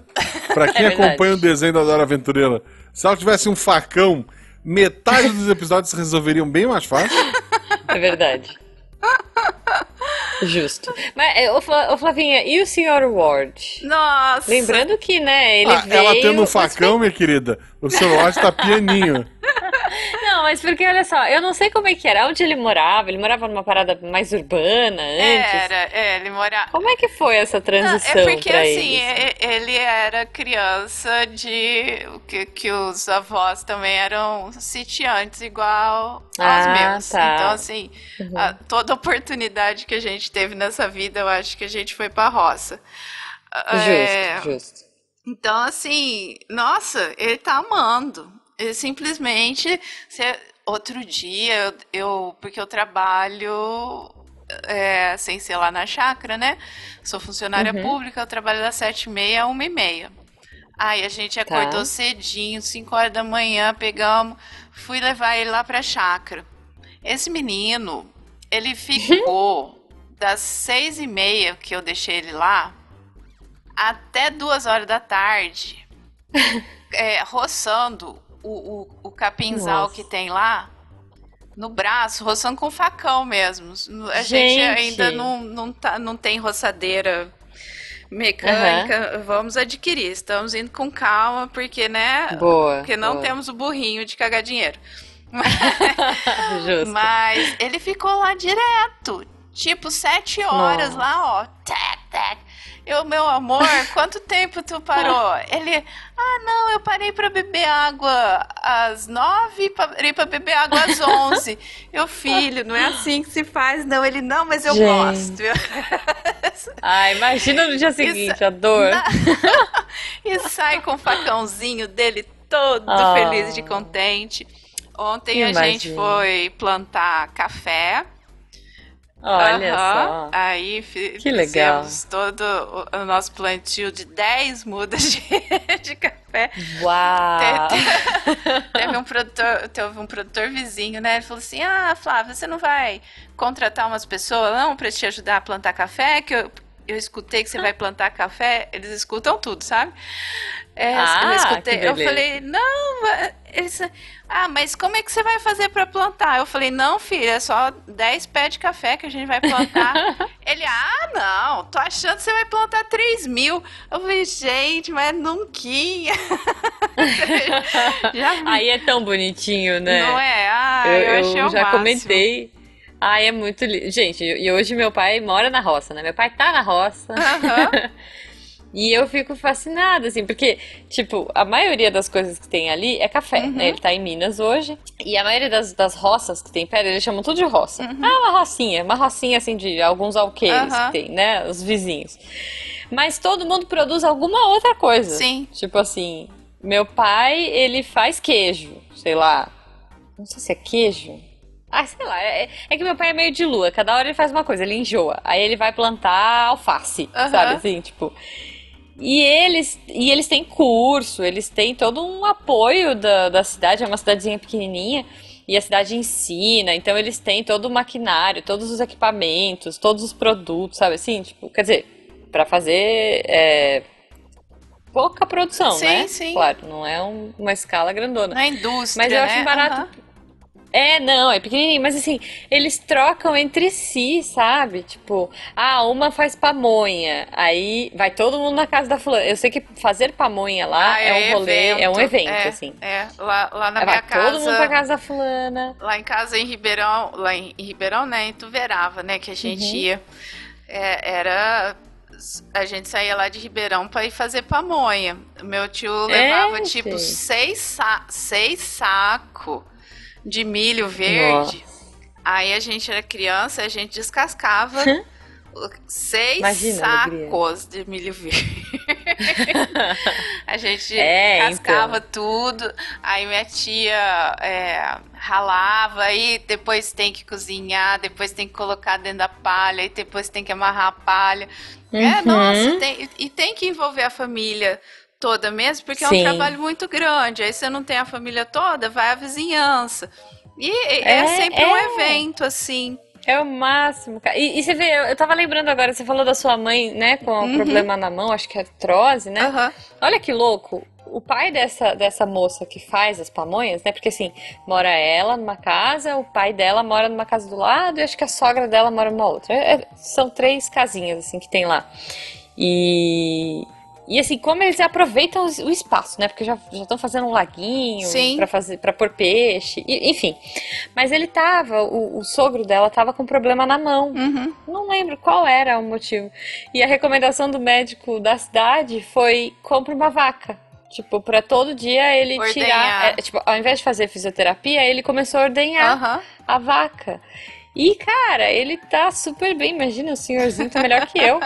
[SPEAKER 2] Pra quem
[SPEAKER 1] É
[SPEAKER 2] acompanha o desenho da Dora Aventureira, se ela tivesse um facão, metade dos episódios se resolveriam bem mais fácil.
[SPEAKER 1] É verdade. Justo. Mas, é, ô, Fla- ô, Flavinha, e o Sr. Ward?
[SPEAKER 3] Nossa!
[SPEAKER 1] Lembrando que, né, ele
[SPEAKER 2] Ah,
[SPEAKER 1] veio...
[SPEAKER 2] ela tendo um
[SPEAKER 1] mas
[SPEAKER 2] facão, minha querida, o seu Watch tá pianinho. <laughs>
[SPEAKER 1] Não, mas porque, olha só, eu não sei como é que era, onde ele morava, ele morava numa parada mais urbana antes.
[SPEAKER 3] Era, é, ele morava.
[SPEAKER 1] Como é que foi essa
[SPEAKER 3] Não,
[SPEAKER 1] transição
[SPEAKER 3] é porque
[SPEAKER 1] pra
[SPEAKER 3] assim,
[SPEAKER 1] ele?
[SPEAKER 3] é- ele era criança de o que, que os avós também eram sitiantes igual aos
[SPEAKER 1] Ah,
[SPEAKER 3] meus.
[SPEAKER 1] tá.
[SPEAKER 3] Então assim, a- toda oportunidade que a gente teve nessa vida, eu acho que a gente foi pra roça.
[SPEAKER 1] Justo,
[SPEAKER 3] É,
[SPEAKER 1] justo.
[SPEAKER 3] Então, assim, nossa, ele tá amando. Ele simplesmente. se- outro dia, eu, porque eu trabalho é, sem ser lá na chácara, né? Sou funcionária
[SPEAKER 1] Uhum.
[SPEAKER 3] pública, eu trabalho das sete e meia a uma e meia. Aí a gente acordou
[SPEAKER 1] Tá.
[SPEAKER 3] cedinho, 5 horas da manhã, pegamos, fui levar ele lá pra chácara. Esse menino, ele <laughs> ficou das seis e meia que eu deixei ele lá até duas horas da tarde, <laughs> é, roçando o, o, o capinzal
[SPEAKER 1] Nossa.
[SPEAKER 3] que tem lá no braço, roçando com facão mesmo. A gente,
[SPEAKER 1] Gente.
[SPEAKER 3] ainda não, não, tá, não tem roçadeira mecânica, vamos adquirir. Estamos indo com calma, porque, né?
[SPEAKER 1] Boa.
[SPEAKER 3] Porque não
[SPEAKER 1] boa.
[SPEAKER 3] temos o burrinho de cagar dinheiro. <laughs> <laughs>
[SPEAKER 1] Justo.
[SPEAKER 3] Mas ele ficou lá direto. Tipo, sete horas
[SPEAKER 1] Nossa.
[SPEAKER 3] lá, ó. Tac, tac. Eu, meu amor, <laughs> quanto tempo tu parou? Ele, ah, não, eu parei pra beber água às nove, parei pra beber água às onze. <laughs> Eu, filho, não é assim que se faz, não. Ele, não, mas eu
[SPEAKER 1] Gente.
[SPEAKER 3] gosto. <laughs>
[SPEAKER 1] Ah, imagina no dia seguinte, a dor.
[SPEAKER 3] e sai com o facãozinho dele todo
[SPEAKER 1] Ah.
[SPEAKER 3] feliz e contente. Ontem a gente foi plantar café.
[SPEAKER 1] Olha só.
[SPEAKER 3] Aí
[SPEAKER 1] Que legal.
[SPEAKER 3] fizemos todo o, o nosso plantio de 10 mudas de, <laughs> de café.
[SPEAKER 1] Uau.
[SPEAKER 3] Teve um produtor, teve um produtor vizinho, né? Ele falou assim: Ah, Flávia, você não vai contratar umas pessoas não para te ajudar a plantar café? Que eu, eu escutei que você vai plantar café. Eles escutam tudo, sabe? É,
[SPEAKER 1] Ah,
[SPEAKER 3] eu escutei. Eu falei, não, eles, ah, mas como é que você vai fazer para plantar? Eu falei, não, filha, é só 10 pés de café que a gente vai plantar. <laughs> Ele, ah, não, tô achando que você vai plantar 3 mil. Eu falei, gente, mas nunca. <laughs> Já
[SPEAKER 1] Aí é tão bonitinho, né?
[SPEAKER 3] não é? Ah,
[SPEAKER 1] eu,
[SPEAKER 3] eu,
[SPEAKER 1] eu
[SPEAKER 3] achei o
[SPEAKER 1] já
[SPEAKER 3] máximo.
[SPEAKER 1] comentei. Ai, é muito lindo. Gente, e hoje meu pai mora na roça, né? Meu pai tá na roça.
[SPEAKER 3] Aham. <laughs>
[SPEAKER 1] E eu fico fascinada, assim, porque, tipo, a maioria das coisas que tem ali é café,
[SPEAKER 3] Uhum.
[SPEAKER 1] né? Ele tá em Minas hoje. E a maioria das, das roças que tem perto, eles chamam tudo de roça.
[SPEAKER 3] Uhum.
[SPEAKER 1] Ah, uma rocinha, uma rocinha, assim, de alguns alqueires que tem, né? Os vizinhos. Mas todo mundo produz alguma outra coisa.
[SPEAKER 3] Sim.
[SPEAKER 1] Tipo assim, meu pai, ele faz queijo, sei lá. Não sei se é queijo. Ah, sei lá. É, é que meu pai é meio de lua. Cada hora ele faz uma coisa, ele enjoa. Aí ele vai plantar alface,
[SPEAKER 3] Aham.
[SPEAKER 1] sabe assim, tipo. E eles, e eles têm curso, eles têm todo um apoio da, da cidade, é uma cidadezinha pequenininha, e a cidade ensina, então eles têm todo o maquinário, todos os equipamentos, todos os produtos, sabe assim? Tipo, quer dizer, pra fazer é, pouca produção,
[SPEAKER 3] Sim,
[SPEAKER 1] né?
[SPEAKER 3] sim.
[SPEAKER 1] Claro, não é um- uma escala grandona.
[SPEAKER 3] Na indústria,
[SPEAKER 1] Mas eu
[SPEAKER 3] né?
[SPEAKER 1] acho barato.
[SPEAKER 3] Aham.
[SPEAKER 1] É, não, é pequenininho, mas assim, eles trocam entre si, sabe? Tipo, ah, uma faz pamonha, aí vai todo mundo na casa da fulana. Eu sei que fazer pamonha lá
[SPEAKER 3] Ah,
[SPEAKER 1] é, um rolê, é um evento,
[SPEAKER 3] é,
[SPEAKER 1] assim.
[SPEAKER 3] É, lá, lá na
[SPEAKER 1] Aí
[SPEAKER 3] minha
[SPEAKER 1] vai todo mundo pra
[SPEAKER 3] casa.
[SPEAKER 1] casa da fulana.
[SPEAKER 3] Lá em casa em Ribeirão, lá em, em Ribeirão, né? Em Tuverava, né? Que a gente
[SPEAKER 1] Uhum.
[SPEAKER 3] ia. é, era. A gente saía lá de Ribeirão pra ir fazer pamonha. Meu tio levava
[SPEAKER 1] É,
[SPEAKER 3] tipo
[SPEAKER 1] gente.
[SPEAKER 3] seis, sa seis sacos de milho verde. Aí a gente era criança, a gente descascava seis
[SPEAKER 1] Imagina alegria.
[SPEAKER 3] sacos de milho verde. <laughs> a gente
[SPEAKER 1] É,
[SPEAKER 3] cascava tudo, aí minha tia é, ralava, aí depois tem que cozinhar, depois tem que colocar dentro da palha, e depois tem que amarrar a palha. É,
[SPEAKER 1] Uhum.
[SPEAKER 3] nossa, tem- e tem que envolver a família toda mesmo, porque é um
[SPEAKER 1] Sim.
[SPEAKER 3] trabalho muito grande. Aí você não tem a família toda, vai a vizinhança. E é,
[SPEAKER 1] É,
[SPEAKER 3] sempre um
[SPEAKER 1] é.
[SPEAKER 3] evento, assim.
[SPEAKER 1] É o máximo, cara. E, e você vê, eu, tava lembrando agora, você falou da sua mãe, né, com o
[SPEAKER 3] Uhum.
[SPEAKER 1] problema na mão, acho que é artrose, né?
[SPEAKER 3] Aham.
[SPEAKER 1] Olha que louco. O pai dessa, dessa moça que faz as pamonhas, né? Porque assim, mora ela numa casa, o pai dela mora numa casa do lado e acho que a sogra dela mora numa outra. É- é- são três casinhas, assim, que tem lá. E. E assim, como eles aproveitam o espaço, né? Porque já estão fazendo um laguinho pra fazer para pôr peixe, e- enfim. Mas ele tava, o, o sogro dela tava com problema na mão.
[SPEAKER 3] Uhum.
[SPEAKER 1] Não lembro qual era o motivo. E a recomendação do médico da cidade foi compre uma vaca. Tipo, pra todo dia ele
[SPEAKER 3] Ordenhar.
[SPEAKER 1] tirar. é, tipo, ao invés de fazer fisioterapia, ele começou a ordenhar
[SPEAKER 3] Aham.
[SPEAKER 1] a vaca. E, cara, ele tá super bem. Imagina, o senhorzinho tá melhor que eu.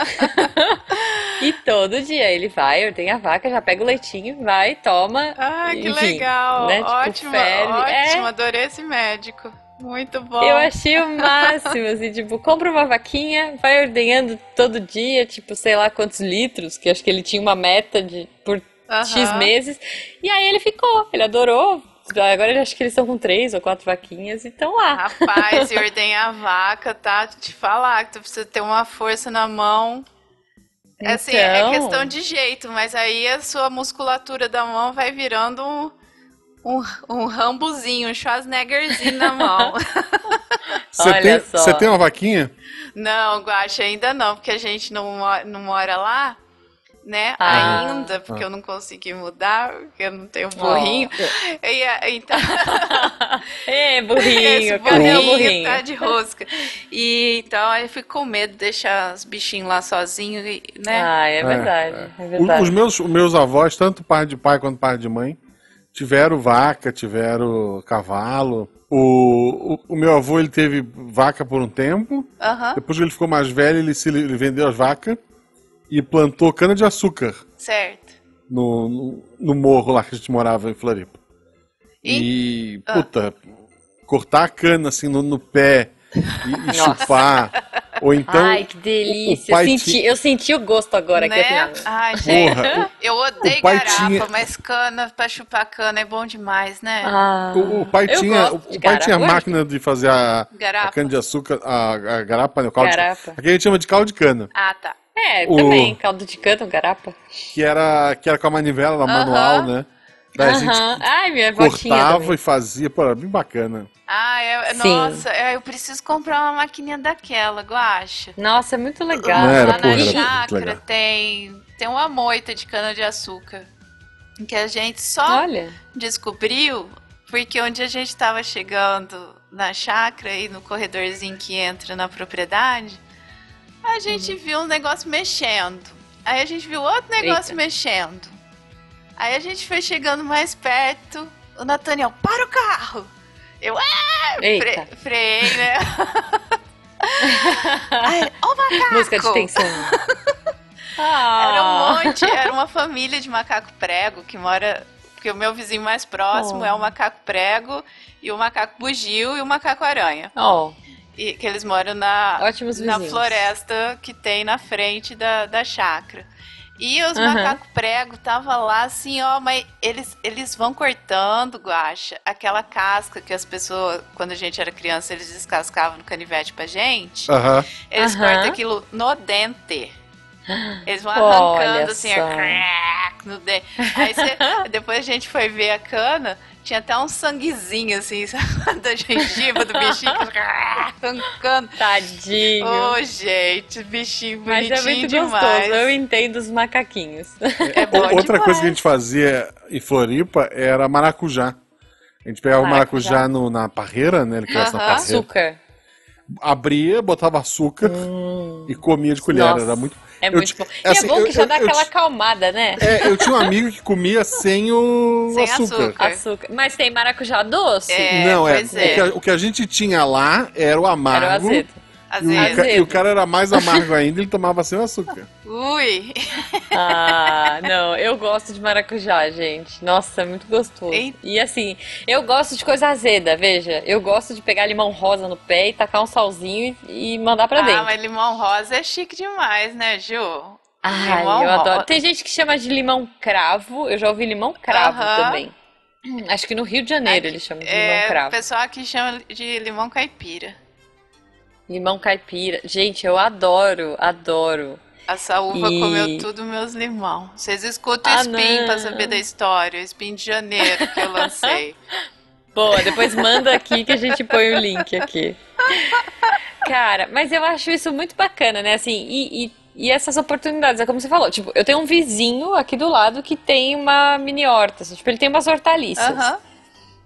[SPEAKER 1] <laughs> e todo dia ele vai, ordenha a vaca, já pega o leitinho, vai, toma.
[SPEAKER 3] Ah, que
[SPEAKER 1] enfim,
[SPEAKER 3] legal.
[SPEAKER 1] né, tipo,
[SPEAKER 3] ótimo,
[SPEAKER 1] ferve.
[SPEAKER 3] ótimo.
[SPEAKER 1] É.
[SPEAKER 3] Adorei esse médico. Muito bom.
[SPEAKER 1] Eu achei o máximo, assim, tipo, compra uma vaquinha, vai ordenhando todo dia, tipo, sei lá quantos litros, que acho que ele tinha uma meta de por
[SPEAKER 3] Aham.
[SPEAKER 1] X meses. E aí ele ficou, ele adorou. Agora ele acho que eles estão com três ou quatro vaquinhas e estão lá.
[SPEAKER 3] Rapaz, <laughs> e ordenhar a vaca, tá? Te falar que tu precisa ter uma força na mão. É assim, é
[SPEAKER 1] Então.
[SPEAKER 3] questão de jeito, mas aí a sua musculatura da mão vai virando um, um, um rambuzinho, um Schwarzeneggerzinho na mão. <laughs>
[SPEAKER 2] Você
[SPEAKER 1] Olha
[SPEAKER 2] tem,
[SPEAKER 1] só.
[SPEAKER 2] você tem uma vaquinha?
[SPEAKER 3] não, Guaxa, ainda não, porque a gente não, não mora lá, né?
[SPEAKER 1] Ah.
[SPEAKER 3] ainda, porque eu não consegui mudar, porque eu não tenho burrinho. E, a- então, <laughs> Esse
[SPEAKER 1] burrinho, cadê o burrinho?
[SPEAKER 3] tá de rosca. E então aí eu fico com medo de deixar os bichinhos lá sozinhos, e, né?
[SPEAKER 1] Ah, é verdade, é,
[SPEAKER 2] O-
[SPEAKER 1] verdade.
[SPEAKER 2] Os meus, os meus avós, tanto pai de pai quanto pai de mãe, tiveram vaca, tiveram cavalo. O, o, o meu avô ele teve vaca por um tempo. Depois que ele ficou mais velho, ele, se, ele vendeu as vacas e plantou cana-de-açúcar
[SPEAKER 3] certo.
[SPEAKER 2] no, no, no morro lá que a gente morava em Floripa.
[SPEAKER 3] E-
[SPEAKER 2] E, puta, cortar a cana assim no, no pé e, e chupar. Ou então.
[SPEAKER 1] Ai, que delícia.
[SPEAKER 2] o pai
[SPEAKER 1] eu, senti,
[SPEAKER 2] ti-
[SPEAKER 1] eu senti o gosto agora aqui.
[SPEAKER 3] né?
[SPEAKER 1] assim, ó.
[SPEAKER 3] Ai, gente,
[SPEAKER 2] Porra,
[SPEAKER 3] eu odeio
[SPEAKER 2] o pai
[SPEAKER 3] garapa,
[SPEAKER 2] tinha-
[SPEAKER 3] mas cana pra chupar cana é bom demais, né?
[SPEAKER 1] Ah,
[SPEAKER 2] o, o pai tinha, o,
[SPEAKER 1] de
[SPEAKER 2] o pai tinha
[SPEAKER 1] garapa.
[SPEAKER 2] máquina de fazer a, a
[SPEAKER 3] Garapa.
[SPEAKER 2] cana-de-açúcar, a, a garapa, né, o caldo de,
[SPEAKER 1] Garapa.
[SPEAKER 2] aqui a gente chama de caldo de cana,
[SPEAKER 3] Ah, tá.
[SPEAKER 1] É,
[SPEAKER 2] O-
[SPEAKER 1] também, caldo de cana, garapa.
[SPEAKER 2] que era, que era com a manivela na manual, né? Daí a gente
[SPEAKER 1] Aham. Ai, minha
[SPEAKER 2] cortava
[SPEAKER 1] também.
[SPEAKER 2] e fazia, pô, era bem bacana.
[SPEAKER 3] Ah, é, nossa, é, eu preciso comprar uma maquininha daquela, Guaxa.
[SPEAKER 1] Nossa, é muito legal.
[SPEAKER 2] Não, era,
[SPEAKER 3] Lá
[SPEAKER 2] porra,
[SPEAKER 3] na chácara
[SPEAKER 2] legal.
[SPEAKER 3] tem, tem uma moita de cana-de-açúcar. Que a gente só
[SPEAKER 1] Olha.
[SPEAKER 3] descobriu porque onde a gente estava chegando na chácara e no corredorzinho que entra na propriedade, a gente viu um negócio mexendo. Aí a gente viu outro negócio
[SPEAKER 1] Eita.
[SPEAKER 3] mexendo. Aí a gente foi chegando mais perto. O Nathaniel, para o carro! Eu, ah, fre freiei, né? <laughs> Aí, ó o macaco!
[SPEAKER 1] Música de tensão. <laughs>
[SPEAKER 3] Era um
[SPEAKER 1] Ah.
[SPEAKER 3] monte, era uma família de macaco prego que mora. Porque o meu vizinho mais próximo
[SPEAKER 1] Oh.
[SPEAKER 3] é o macaco prego e o macaco bugio e o macaco aranha.
[SPEAKER 1] Ó,
[SPEAKER 3] E que eles moram na,
[SPEAKER 1] Ótimos
[SPEAKER 3] na
[SPEAKER 1] vizinhos.
[SPEAKER 3] floresta que tem na frente da, da chácara. E os
[SPEAKER 1] Aham.
[SPEAKER 3] macacos prego tava lá assim, ó, mas eles, eles vão cortando, guacha, aquela casca que as pessoas, quando a gente era criança, eles descascavam no canivete pra gente.
[SPEAKER 2] Aham.
[SPEAKER 3] Eles
[SPEAKER 1] Aham.
[SPEAKER 3] cortam aquilo no dente. Eles vão
[SPEAKER 1] Olha
[SPEAKER 3] arrancando assim,
[SPEAKER 1] só.
[SPEAKER 3] ó, crack, no dente. Aí cê- depois a gente foi ver a cana Tinha até um sanguezinho, assim, <laughs> sabe? da gengiva do bichinho. arrancando. <laughs>
[SPEAKER 1] Tadinho.
[SPEAKER 3] Ô, oh, gente, bichinho
[SPEAKER 1] Mas
[SPEAKER 3] bonitinho
[SPEAKER 1] é muito
[SPEAKER 3] demais.
[SPEAKER 1] gostoso. Eu entendo os macaquinhos.
[SPEAKER 3] É bom
[SPEAKER 2] Outra
[SPEAKER 3] demais.
[SPEAKER 2] coisa que a gente fazia em Floripa era maracujá. A gente pegava o
[SPEAKER 1] Maracujá.
[SPEAKER 2] maracujá no- na parreira, né? Ele cresce na parreira.
[SPEAKER 1] Açúcar.
[SPEAKER 2] Abria, botava açúcar e comia de colher.
[SPEAKER 1] Hum. Nossa,
[SPEAKER 2] Era muito.
[SPEAKER 1] É
[SPEAKER 2] Eu
[SPEAKER 1] muito bom. E
[SPEAKER 2] assim,
[SPEAKER 1] é bom
[SPEAKER 2] eu-
[SPEAKER 1] que já
[SPEAKER 2] eu-
[SPEAKER 1] dá
[SPEAKER 2] eu
[SPEAKER 1] aquela acalmada, né?
[SPEAKER 2] É, eu tinha um amigo que comia sem o
[SPEAKER 3] Sem
[SPEAKER 2] açúcar.
[SPEAKER 3] açúcar.
[SPEAKER 1] Açúcar. Mas tem maracujá doce.
[SPEAKER 3] É,
[SPEAKER 2] Não, é.
[SPEAKER 3] pois
[SPEAKER 2] O,
[SPEAKER 3] é.
[SPEAKER 2] que a, o que a gente tinha lá era o amargo.
[SPEAKER 1] Era o azedo.
[SPEAKER 3] Às
[SPEAKER 2] E o, ca- e o cara era mais amargo ainda, ele tomava sem o açúcar. <laughs>
[SPEAKER 3] Ui.
[SPEAKER 1] Ah, não, eu gosto de maracujá, gente. Nossa, é muito gostoso.
[SPEAKER 3] Ei.
[SPEAKER 1] E assim, eu gosto de coisa azeda, veja. Eu gosto de pegar limão rosa no pé e tacar um salzinho e, e mandar pra
[SPEAKER 3] Ah,
[SPEAKER 1] dentro.
[SPEAKER 3] mas limão rosa é chique demais, né, Ju?
[SPEAKER 1] Ai,
[SPEAKER 3] limão
[SPEAKER 1] eu
[SPEAKER 3] rosa.
[SPEAKER 1] adoro. Tem gente que chama de limão cravo, eu já ouvi limão cravo também. Acho que no Rio de Janeiro eles chamam de limão
[SPEAKER 3] É, o
[SPEAKER 1] cravo.
[SPEAKER 3] pessoal aqui chama de limão caipira.
[SPEAKER 1] Limão caipira. Gente, eu adoro, adoro.
[SPEAKER 3] Essa uva
[SPEAKER 1] E-
[SPEAKER 3] comeu tudo meus limão. Vocês escutam o
[SPEAKER 1] Ah,
[SPEAKER 3] Spin pra
[SPEAKER 1] não.
[SPEAKER 3] saber da história. O Spin de janeiro que eu lancei. <laughs>
[SPEAKER 1] Boa, depois manda aqui que a gente põe o link aqui. Cara, mas eu acho isso muito bacana, né? Assim, e, e, e essas oportunidades, é como você falou, tipo, eu tenho um vizinho aqui do lado que tem uma mini horta, assim, tipo, ele tem umas hortaliças.
[SPEAKER 3] Aham.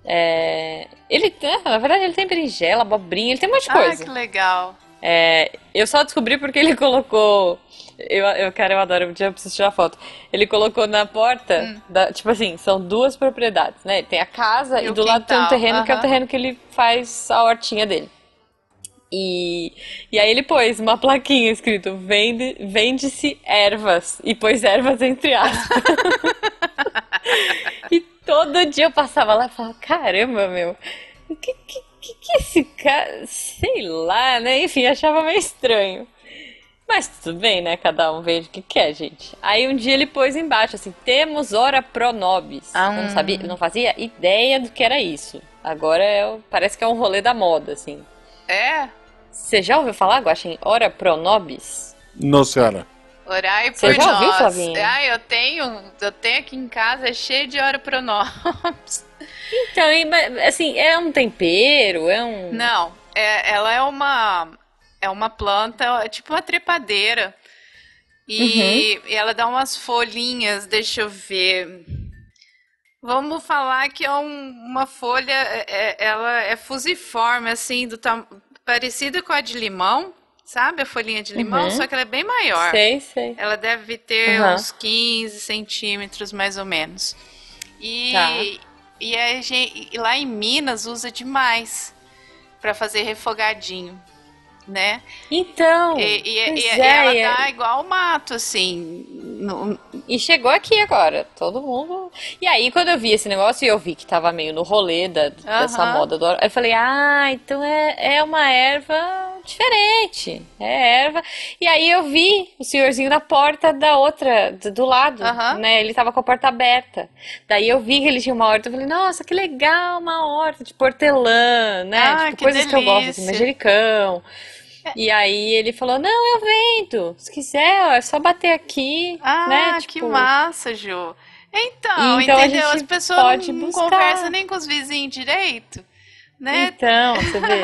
[SPEAKER 1] É, ele tem, na verdade, ele tem berinjela, abobrinha, ele tem um monte de
[SPEAKER 3] Ah,
[SPEAKER 1] coisa.
[SPEAKER 3] que legal.
[SPEAKER 1] É, eu só descobri porque ele <laughs> colocou. Eu, eu, cara, eu adoro, um dia eu preciso tirar foto. Ele colocou na porta,
[SPEAKER 3] Hum.
[SPEAKER 1] da- tipo assim, são duas propriedades, né? Tem a casa
[SPEAKER 3] E
[SPEAKER 1] e, do lado tem um
[SPEAKER 3] quintal,
[SPEAKER 1] terreno que é o terreno que ele faz a hortinha dele. E, e aí ele pôs uma plaquinha escrito Vende, vende-se ervas e pôs ervas entre aspas. <laughs> e todo dia eu passava lá e falava, caramba, meu, o que, que, que, que esse cara, sei lá, né? Enfim, achava meio estranho. Mas tudo bem, né? Cada um vende o que quer, gente. Aí um dia ele pôs embaixo assim: temos hora pro nobis.
[SPEAKER 3] Ah.
[SPEAKER 1] Eu não sabia, não fazia ideia do que era isso. Agora é, parece que é um rolê da moda, assim.
[SPEAKER 3] É?
[SPEAKER 1] Você já ouviu falar, Guaxa, em hora pro nobis?
[SPEAKER 2] Não, senhora.
[SPEAKER 3] Orai por
[SPEAKER 1] Você já
[SPEAKER 3] nós.
[SPEAKER 1] ouviu, Flavinha?
[SPEAKER 3] Ah, eu tenho, eu tenho aqui em casa, é cheio de hora nós. <laughs>
[SPEAKER 1] Então, assim, é um tempero, é um.
[SPEAKER 3] Não, é, ela é uma é uma planta, é tipo uma trepadeira. E,
[SPEAKER 1] Uhum.
[SPEAKER 3] e ela dá umas folhinhas, deixa eu ver. Vamos falar que é um- uma folha, é- é- ela é fusiforme, assim, do parecida com a de limão, sabe? A folhinha de limão,
[SPEAKER 1] Uhum.
[SPEAKER 3] só que ela é bem maior.
[SPEAKER 1] Sei, sei.
[SPEAKER 3] Ela deve ter
[SPEAKER 1] Aham.
[SPEAKER 3] uns 15 centímetros, mais ou menos. E,
[SPEAKER 1] Tá.
[SPEAKER 3] e, a gen- e lá em Minas usa demais para fazer refogadinho, né?
[SPEAKER 1] Então,
[SPEAKER 3] E, e- e-
[SPEAKER 1] é,
[SPEAKER 3] e ela
[SPEAKER 1] é-
[SPEAKER 3] dá igual mato, assim. no-
[SPEAKER 1] E chegou aqui agora, todo mundo. E aí, quando eu vi esse negócio e eu vi que tava meio no rolê da, dessa
[SPEAKER 3] Aham.
[SPEAKER 1] moda do eu falei, ah, então é, é uma erva diferente. É erva. E aí eu vi o senhorzinho na porta da outra, do, do lado,
[SPEAKER 3] Aham.
[SPEAKER 1] né? Ele tava com a porta aberta. Daí eu vi que ele tinha uma horta. Eu falei, nossa, que legal, uma horta de portelã, né?
[SPEAKER 3] Ah,
[SPEAKER 1] tipo,
[SPEAKER 3] que
[SPEAKER 1] coisas que eu gosto,
[SPEAKER 3] delícia.
[SPEAKER 1] manjericão. E aí ele falou, não, eu vendo. Se quiser, é só bater aqui,
[SPEAKER 3] Ah,
[SPEAKER 1] né?
[SPEAKER 3] que
[SPEAKER 1] Tipo,
[SPEAKER 3] massa, Ju. Então,
[SPEAKER 1] Então a
[SPEAKER 3] entendeu? As pessoas
[SPEAKER 1] pode
[SPEAKER 3] não
[SPEAKER 1] buscar.
[SPEAKER 3] conversam nem com os vizinhos direito, né?
[SPEAKER 1] Então, você vê.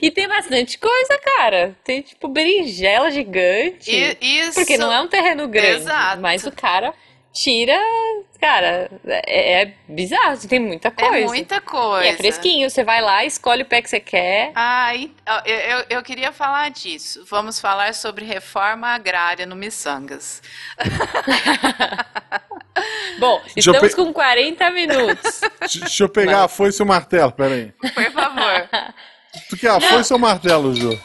[SPEAKER 1] <laughs> e tem bastante coisa, cara. Tem tipo berinjela gigante.
[SPEAKER 3] E, isso.
[SPEAKER 1] Porque não é um terreno grande.
[SPEAKER 3] Exato.
[SPEAKER 1] Mas o cara tira. Cara, é, é bizarro. Tem muita coisa.
[SPEAKER 3] É muita coisa.
[SPEAKER 1] E é fresquinho. Você vai lá, escolhe o pé que você quer.
[SPEAKER 3] Ah, eu, eu, eu queria falar disso. Vamos falar sobre reforma agrária no Missangas. <laughs>
[SPEAKER 1] Bom,
[SPEAKER 2] Deixa
[SPEAKER 1] estamos
[SPEAKER 2] pe-
[SPEAKER 1] com 40 minutos.
[SPEAKER 2] Deixa eu pegar a foice e o martelo, peraí.
[SPEAKER 3] Por favor. <laughs>
[SPEAKER 2] Tu quer a foice ou o martelo, Ju?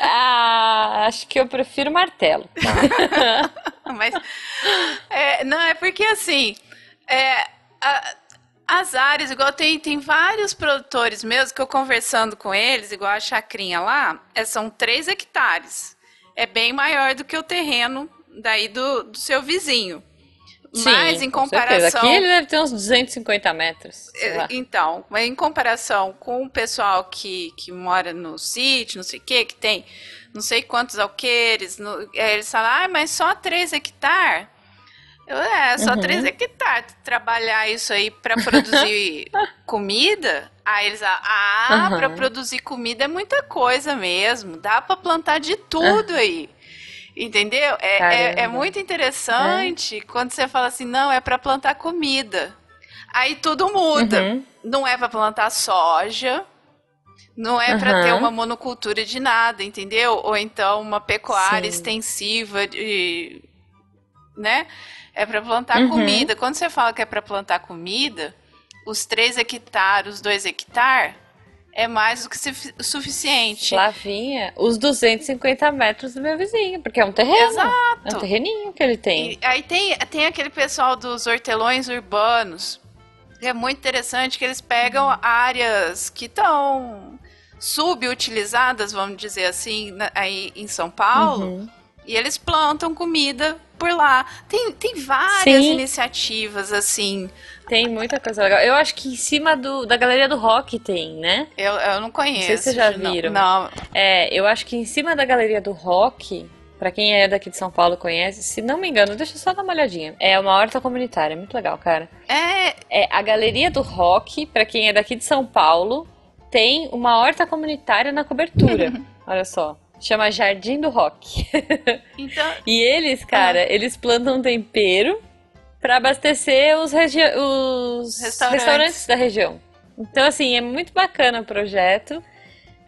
[SPEAKER 1] ah, acho que eu prefiro martelo. <laughs>
[SPEAKER 3] Mas é, não é porque assim, é, a- as áreas, igual tem, tem vários produtores mesmo que eu conversando com eles, igual a chacrinha lá, é, são 3 hectares. É bem maior do que o terreno daí do, do seu vizinho. Mas em
[SPEAKER 1] com
[SPEAKER 3] comparação.
[SPEAKER 1] Aqui ele deve ter uns 250 metros.
[SPEAKER 3] É, Então, mas em comparação com o pessoal que, que mora no sítio, não sei o que, que tem não sei quantos alqueires, no- é, eles falam, ah, mas só 3 hectares. É, só uhum. 3 hectares. Trabalhar isso aí para produzir <laughs> comida. Aí eles, ah, uhum. para produzir comida é muita coisa mesmo. Dá para plantar de tudo uhum. aí. Entendeu? É, é, é, muito interessante é. quando você fala assim, não, é para plantar comida. Aí tudo muda. Uhum. Não é para plantar soja, não é uhum. para ter uma monocultura de nada, entendeu? Ou então uma pecuária Sim. extensiva de, né? É para plantar uhum. comida. Quando você fala que é para plantar comida, os 3 hectares, os 2 hectares, é mais do que suficiente.
[SPEAKER 1] Flavinha, os 250 metros do meu vizinho, porque é um terreno.
[SPEAKER 3] Exato.
[SPEAKER 1] É um terreninho que ele tem.
[SPEAKER 3] E aí tem, tem aquele pessoal dos hortelões urbanos, é muito interessante, que eles pegam áreas que estão subutilizadas, vamos dizer assim, aí em São Paulo, uhum. e eles plantam comida por lá. Tem, tem várias Sim. iniciativas, assim.
[SPEAKER 1] Tem muita coisa legal. Eu acho que em cima do, da Galeria do Rock tem, né?
[SPEAKER 3] Eu, eu não conheço. Não
[SPEAKER 1] sei se vocês já viram.
[SPEAKER 3] Não, não.
[SPEAKER 1] É, eu acho que em cima da Galeria do Rock, para quem é daqui de São Paulo conhece, se não me engano, deixa eu só dar uma olhadinha. É uma horta comunitária, é muito legal, cara.
[SPEAKER 3] É.
[SPEAKER 1] É a Galeria do Rock, para quem é daqui de São Paulo, tem uma horta comunitária na cobertura. <laughs> Olha só. Chama Jardim do Rock. Então... <laughs> e eles, cara, ah. eles plantam tempero para abastecer os, os restaurantes. restaurantes. da região. Então, assim, é muito bacana o projeto.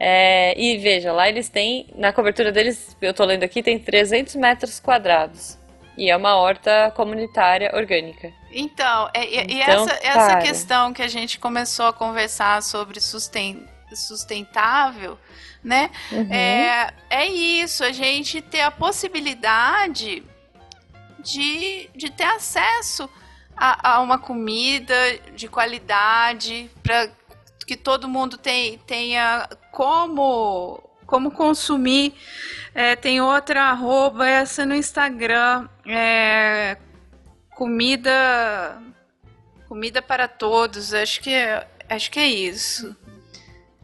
[SPEAKER 1] É, e veja, lá eles têm, na cobertura deles, eu tô lendo aqui, tem 300 metros quadrados. E é uma horta comunitária orgânica.
[SPEAKER 3] Então, é, e, então, essa, essa questão que a gente começou a conversar sobre susten sustentável, né? Uhum. É, é isso, a gente ter a possibilidade de, de ter acesso a, a uma comida de qualidade, para que todo mundo tem, tenha como, como consumir. É, tem outra arroba, essa no Instagram, é, comida comida para todos, acho que é, acho que é isso.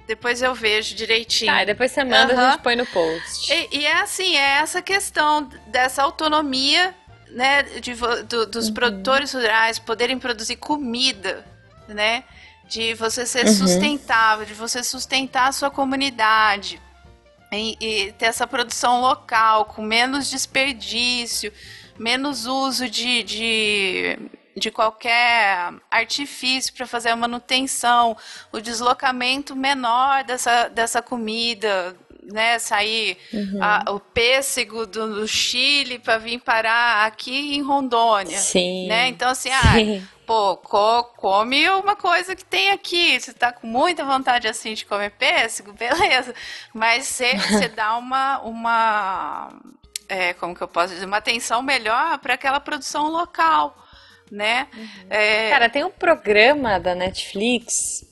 [SPEAKER 3] Depois eu vejo direitinho.
[SPEAKER 1] Tá, depois você manda, uhum. a gente põe no post.
[SPEAKER 3] E, e, é assim, é essa questão dessa autonomia né, de, do, dos uhum. produtores rurais poderem produzir comida, né? De você ser uhum. sustentável, de você sustentar a sua comunidade. E, e, ter essa produção local, com menos desperdício, menos uso de, de, de qualquer artifício para fazer a manutenção, o deslocamento menor dessa, dessa comida, né, sair uhum. a, o pêssego do, do Chile para vir parar aqui em Rondônia,
[SPEAKER 1] Sim.
[SPEAKER 3] né? Então assim, ah, pô, co, come uma coisa que tem aqui. Você tá com muita vontade assim de comer pêssego, <laughs> beleza? Mas você dá uma uma é, como que eu posso dizer, uma atenção melhor para aquela produção local, né? Uhum.
[SPEAKER 1] É... Cara, tem um programa da Netflix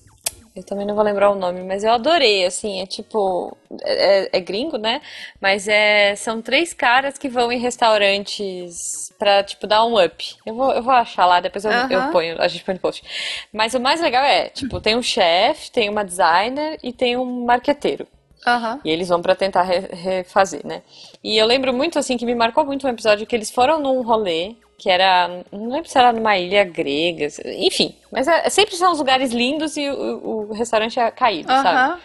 [SPEAKER 1] eu também não vou lembrar o nome, mas eu adorei, assim, é tipo, é, é gringo, né? Mas é, são três caras que vão em restaurantes pra, tipo, dar um up. Eu vou, eu vou achar lá, depois eu, uh -huh. eu ponho, a gente põe no post. Mas o mais legal é, tipo, tem um chefe, tem uma designer e tem um marqueteiro.
[SPEAKER 3] Uhum.
[SPEAKER 1] E eles vão para tentar re refazer, né? E eu lembro muito, assim, que me marcou muito um episódio que eles foram num rolê que era. Não lembro se era numa ilha grega, enfim. Mas é, sempre são os lugares lindos e o, o restaurante é caído, uhum. sabe?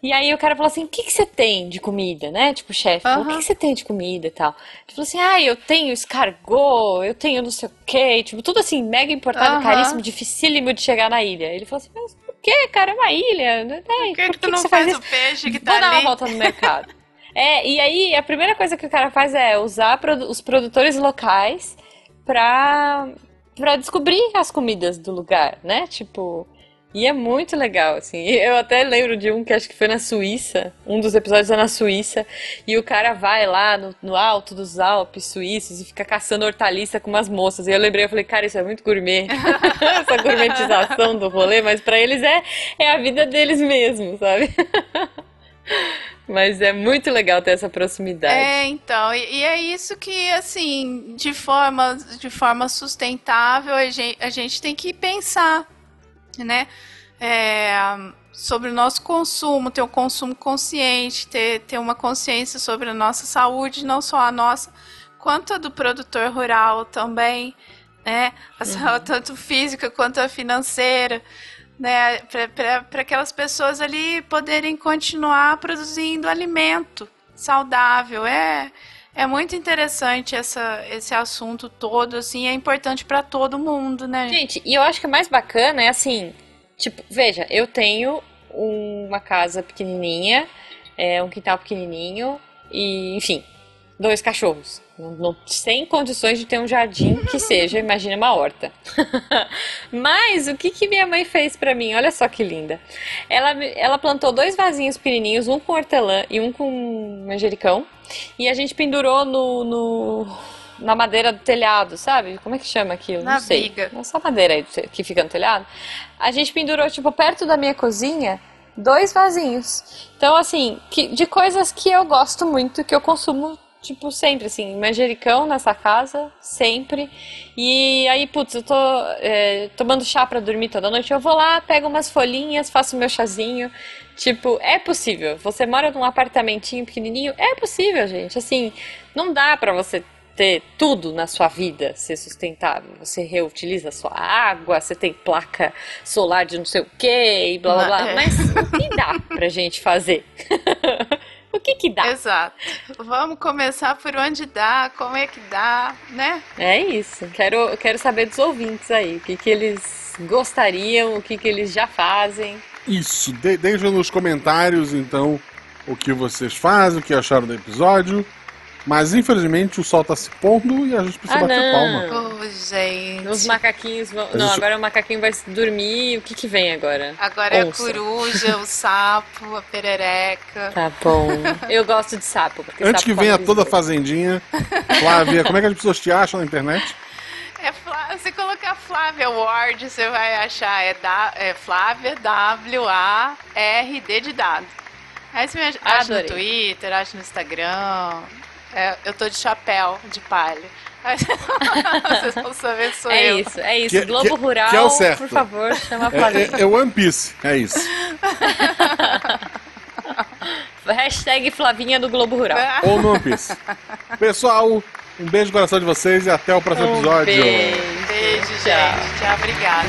[SPEAKER 1] E aí o cara falou assim: o que, que você tem de comida, né? Tipo, chefe, uhum. o que, que você tem de comida e tal? Ele falou assim: ah, eu tenho escargot, eu tenho não sei o quê. Tipo, tudo assim, mega importado, uhum. caríssimo, dificílimo de chegar na ilha. Ele falou assim: mas por que, cara? É uma ilha.
[SPEAKER 3] Né? Por que, por que, que tu não faz, faz o peixe que tá
[SPEAKER 1] Vou
[SPEAKER 3] ali?
[SPEAKER 1] dar uma volta no mercado. É, e aí a primeira coisa que o cara faz é usar os produtores locais pra, pra descobrir as comidas do lugar, né? Tipo. E é muito legal, assim. <laughs> Eu até lembro de um que acho que foi na Suíça. Um dos episódios é na Suíça. E o cara vai lá no, no alto dos Alpes suíços e fica caçando hortaliça com umas moças. E eu lembrei, eu falei, cara, isso é muito gourmet. <laughs> Essa gourmetização do rolê, mas para eles é, é a vida deles mesmo, sabe? <laughs> Mas é muito legal ter essa proximidade.
[SPEAKER 3] É, então, e, e, é isso que, assim, de forma, de forma sustentável, a gente, a gente tem que pensar, né? É, sobre o nosso consumo, ter um consumo consciente, ter, ter uma consciência sobre a nossa saúde, não só a nossa, quanto a do produtor rural também, né? Uhum. Tanto física quanto a financeira, né? Para aquelas pessoas ali poderem continuar produzindo alimento saudável. É, é muito interessante essa, esse assunto todo, assim, é importante para todo mundo, né?
[SPEAKER 1] Gente, e eu acho que o mais bacana é assim, tipo, veja, eu tenho uma casa pequenininha, é, um quintal pequenininho e, enfim, dois cachorros. Não, não, sem condições de ter um jardim que seja, imagina uma horta. <laughs> Mas o que, que minha mãe fez para mim? Olha só que linda. Ela, ela plantou dois vasinhos pequenininhos, um com hortelã e um com manjericão. E a gente pendurou no, no na madeira do telhado, sabe? Como é que chama aquilo?
[SPEAKER 3] Na
[SPEAKER 1] Não sei.
[SPEAKER 3] viga.
[SPEAKER 1] Essa madeira aí que fica no telhado. A gente pendurou, tipo, perto da minha cozinha, dois vasinhos. Então, assim, que, de coisas que eu gosto muito, que eu consumo, tipo, sempre, assim, manjericão nessa casa, sempre. E aí, putz, eu tô é, tomando chá pra dormir toda noite, eu vou lá, pego umas folhinhas, faço meu chazinho. Tipo, é possível. Você mora num apartamentinho pequenininho, é possível, gente. Assim, não dá pra você ter tudo na sua vida ser sustentável. Você reutiliza a sua água, você tem placa solar de não sei o que e blá blá blá.
[SPEAKER 3] É.
[SPEAKER 1] Mas o que dá pra gente fazer? <laughs> o que que dá?
[SPEAKER 3] Exato. Vamos começar por onde dá, como é que dá, né?
[SPEAKER 1] É isso. Quero, quero saber dos ouvintes aí. O que, que eles gostariam, o que, que eles já fazem.
[SPEAKER 2] Isso, de deixa nos comentários então o que vocês fazem, o que acharam do episódio. Mas infelizmente o sol tá se pondo e a gente precisa
[SPEAKER 1] Ah,
[SPEAKER 2] bater
[SPEAKER 1] não.
[SPEAKER 2] palma.
[SPEAKER 3] Gente.
[SPEAKER 1] Os macaquinhos vão. Não, agora o macaquinho vai dormir. O que, que vem agora?
[SPEAKER 3] Agora é a coruja, o sapo, a perereca.
[SPEAKER 1] Tá bom. Eu gosto de sapo. Porque
[SPEAKER 2] Antes
[SPEAKER 1] sapo
[SPEAKER 2] que venha toda a fazendinha, Flávia, como é que as pessoas te acham na internet?
[SPEAKER 3] É Flá- você colocar Flávia Ward, você vai achar. É, da, é Flávia W-A-R-D de dado. Aí você me acha, acha no. Twitter, acha no Instagram. É, eu tô de chapéu, de palha. <laughs> Vocês vão saber sou
[SPEAKER 1] É
[SPEAKER 3] eu.
[SPEAKER 1] isso, é isso.
[SPEAKER 2] Que-
[SPEAKER 1] Globo
[SPEAKER 2] que-
[SPEAKER 1] Rural,
[SPEAKER 2] que é o certo.
[SPEAKER 1] por favor, chama a
[SPEAKER 2] É,
[SPEAKER 1] Flavinha.
[SPEAKER 2] é, é One Piece, é isso. <laughs>
[SPEAKER 1] Hashtag Flavinha do Globo Rural.
[SPEAKER 2] Ou no One Piece. Pessoal, um beijo no coração de vocês e até o próximo
[SPEAKER 1] Um
[SPEAKER 2] episódio.
[SPEAKER 1] beijo.
[SPEAKER 3] Beijo, gente. Tchau, obrigada.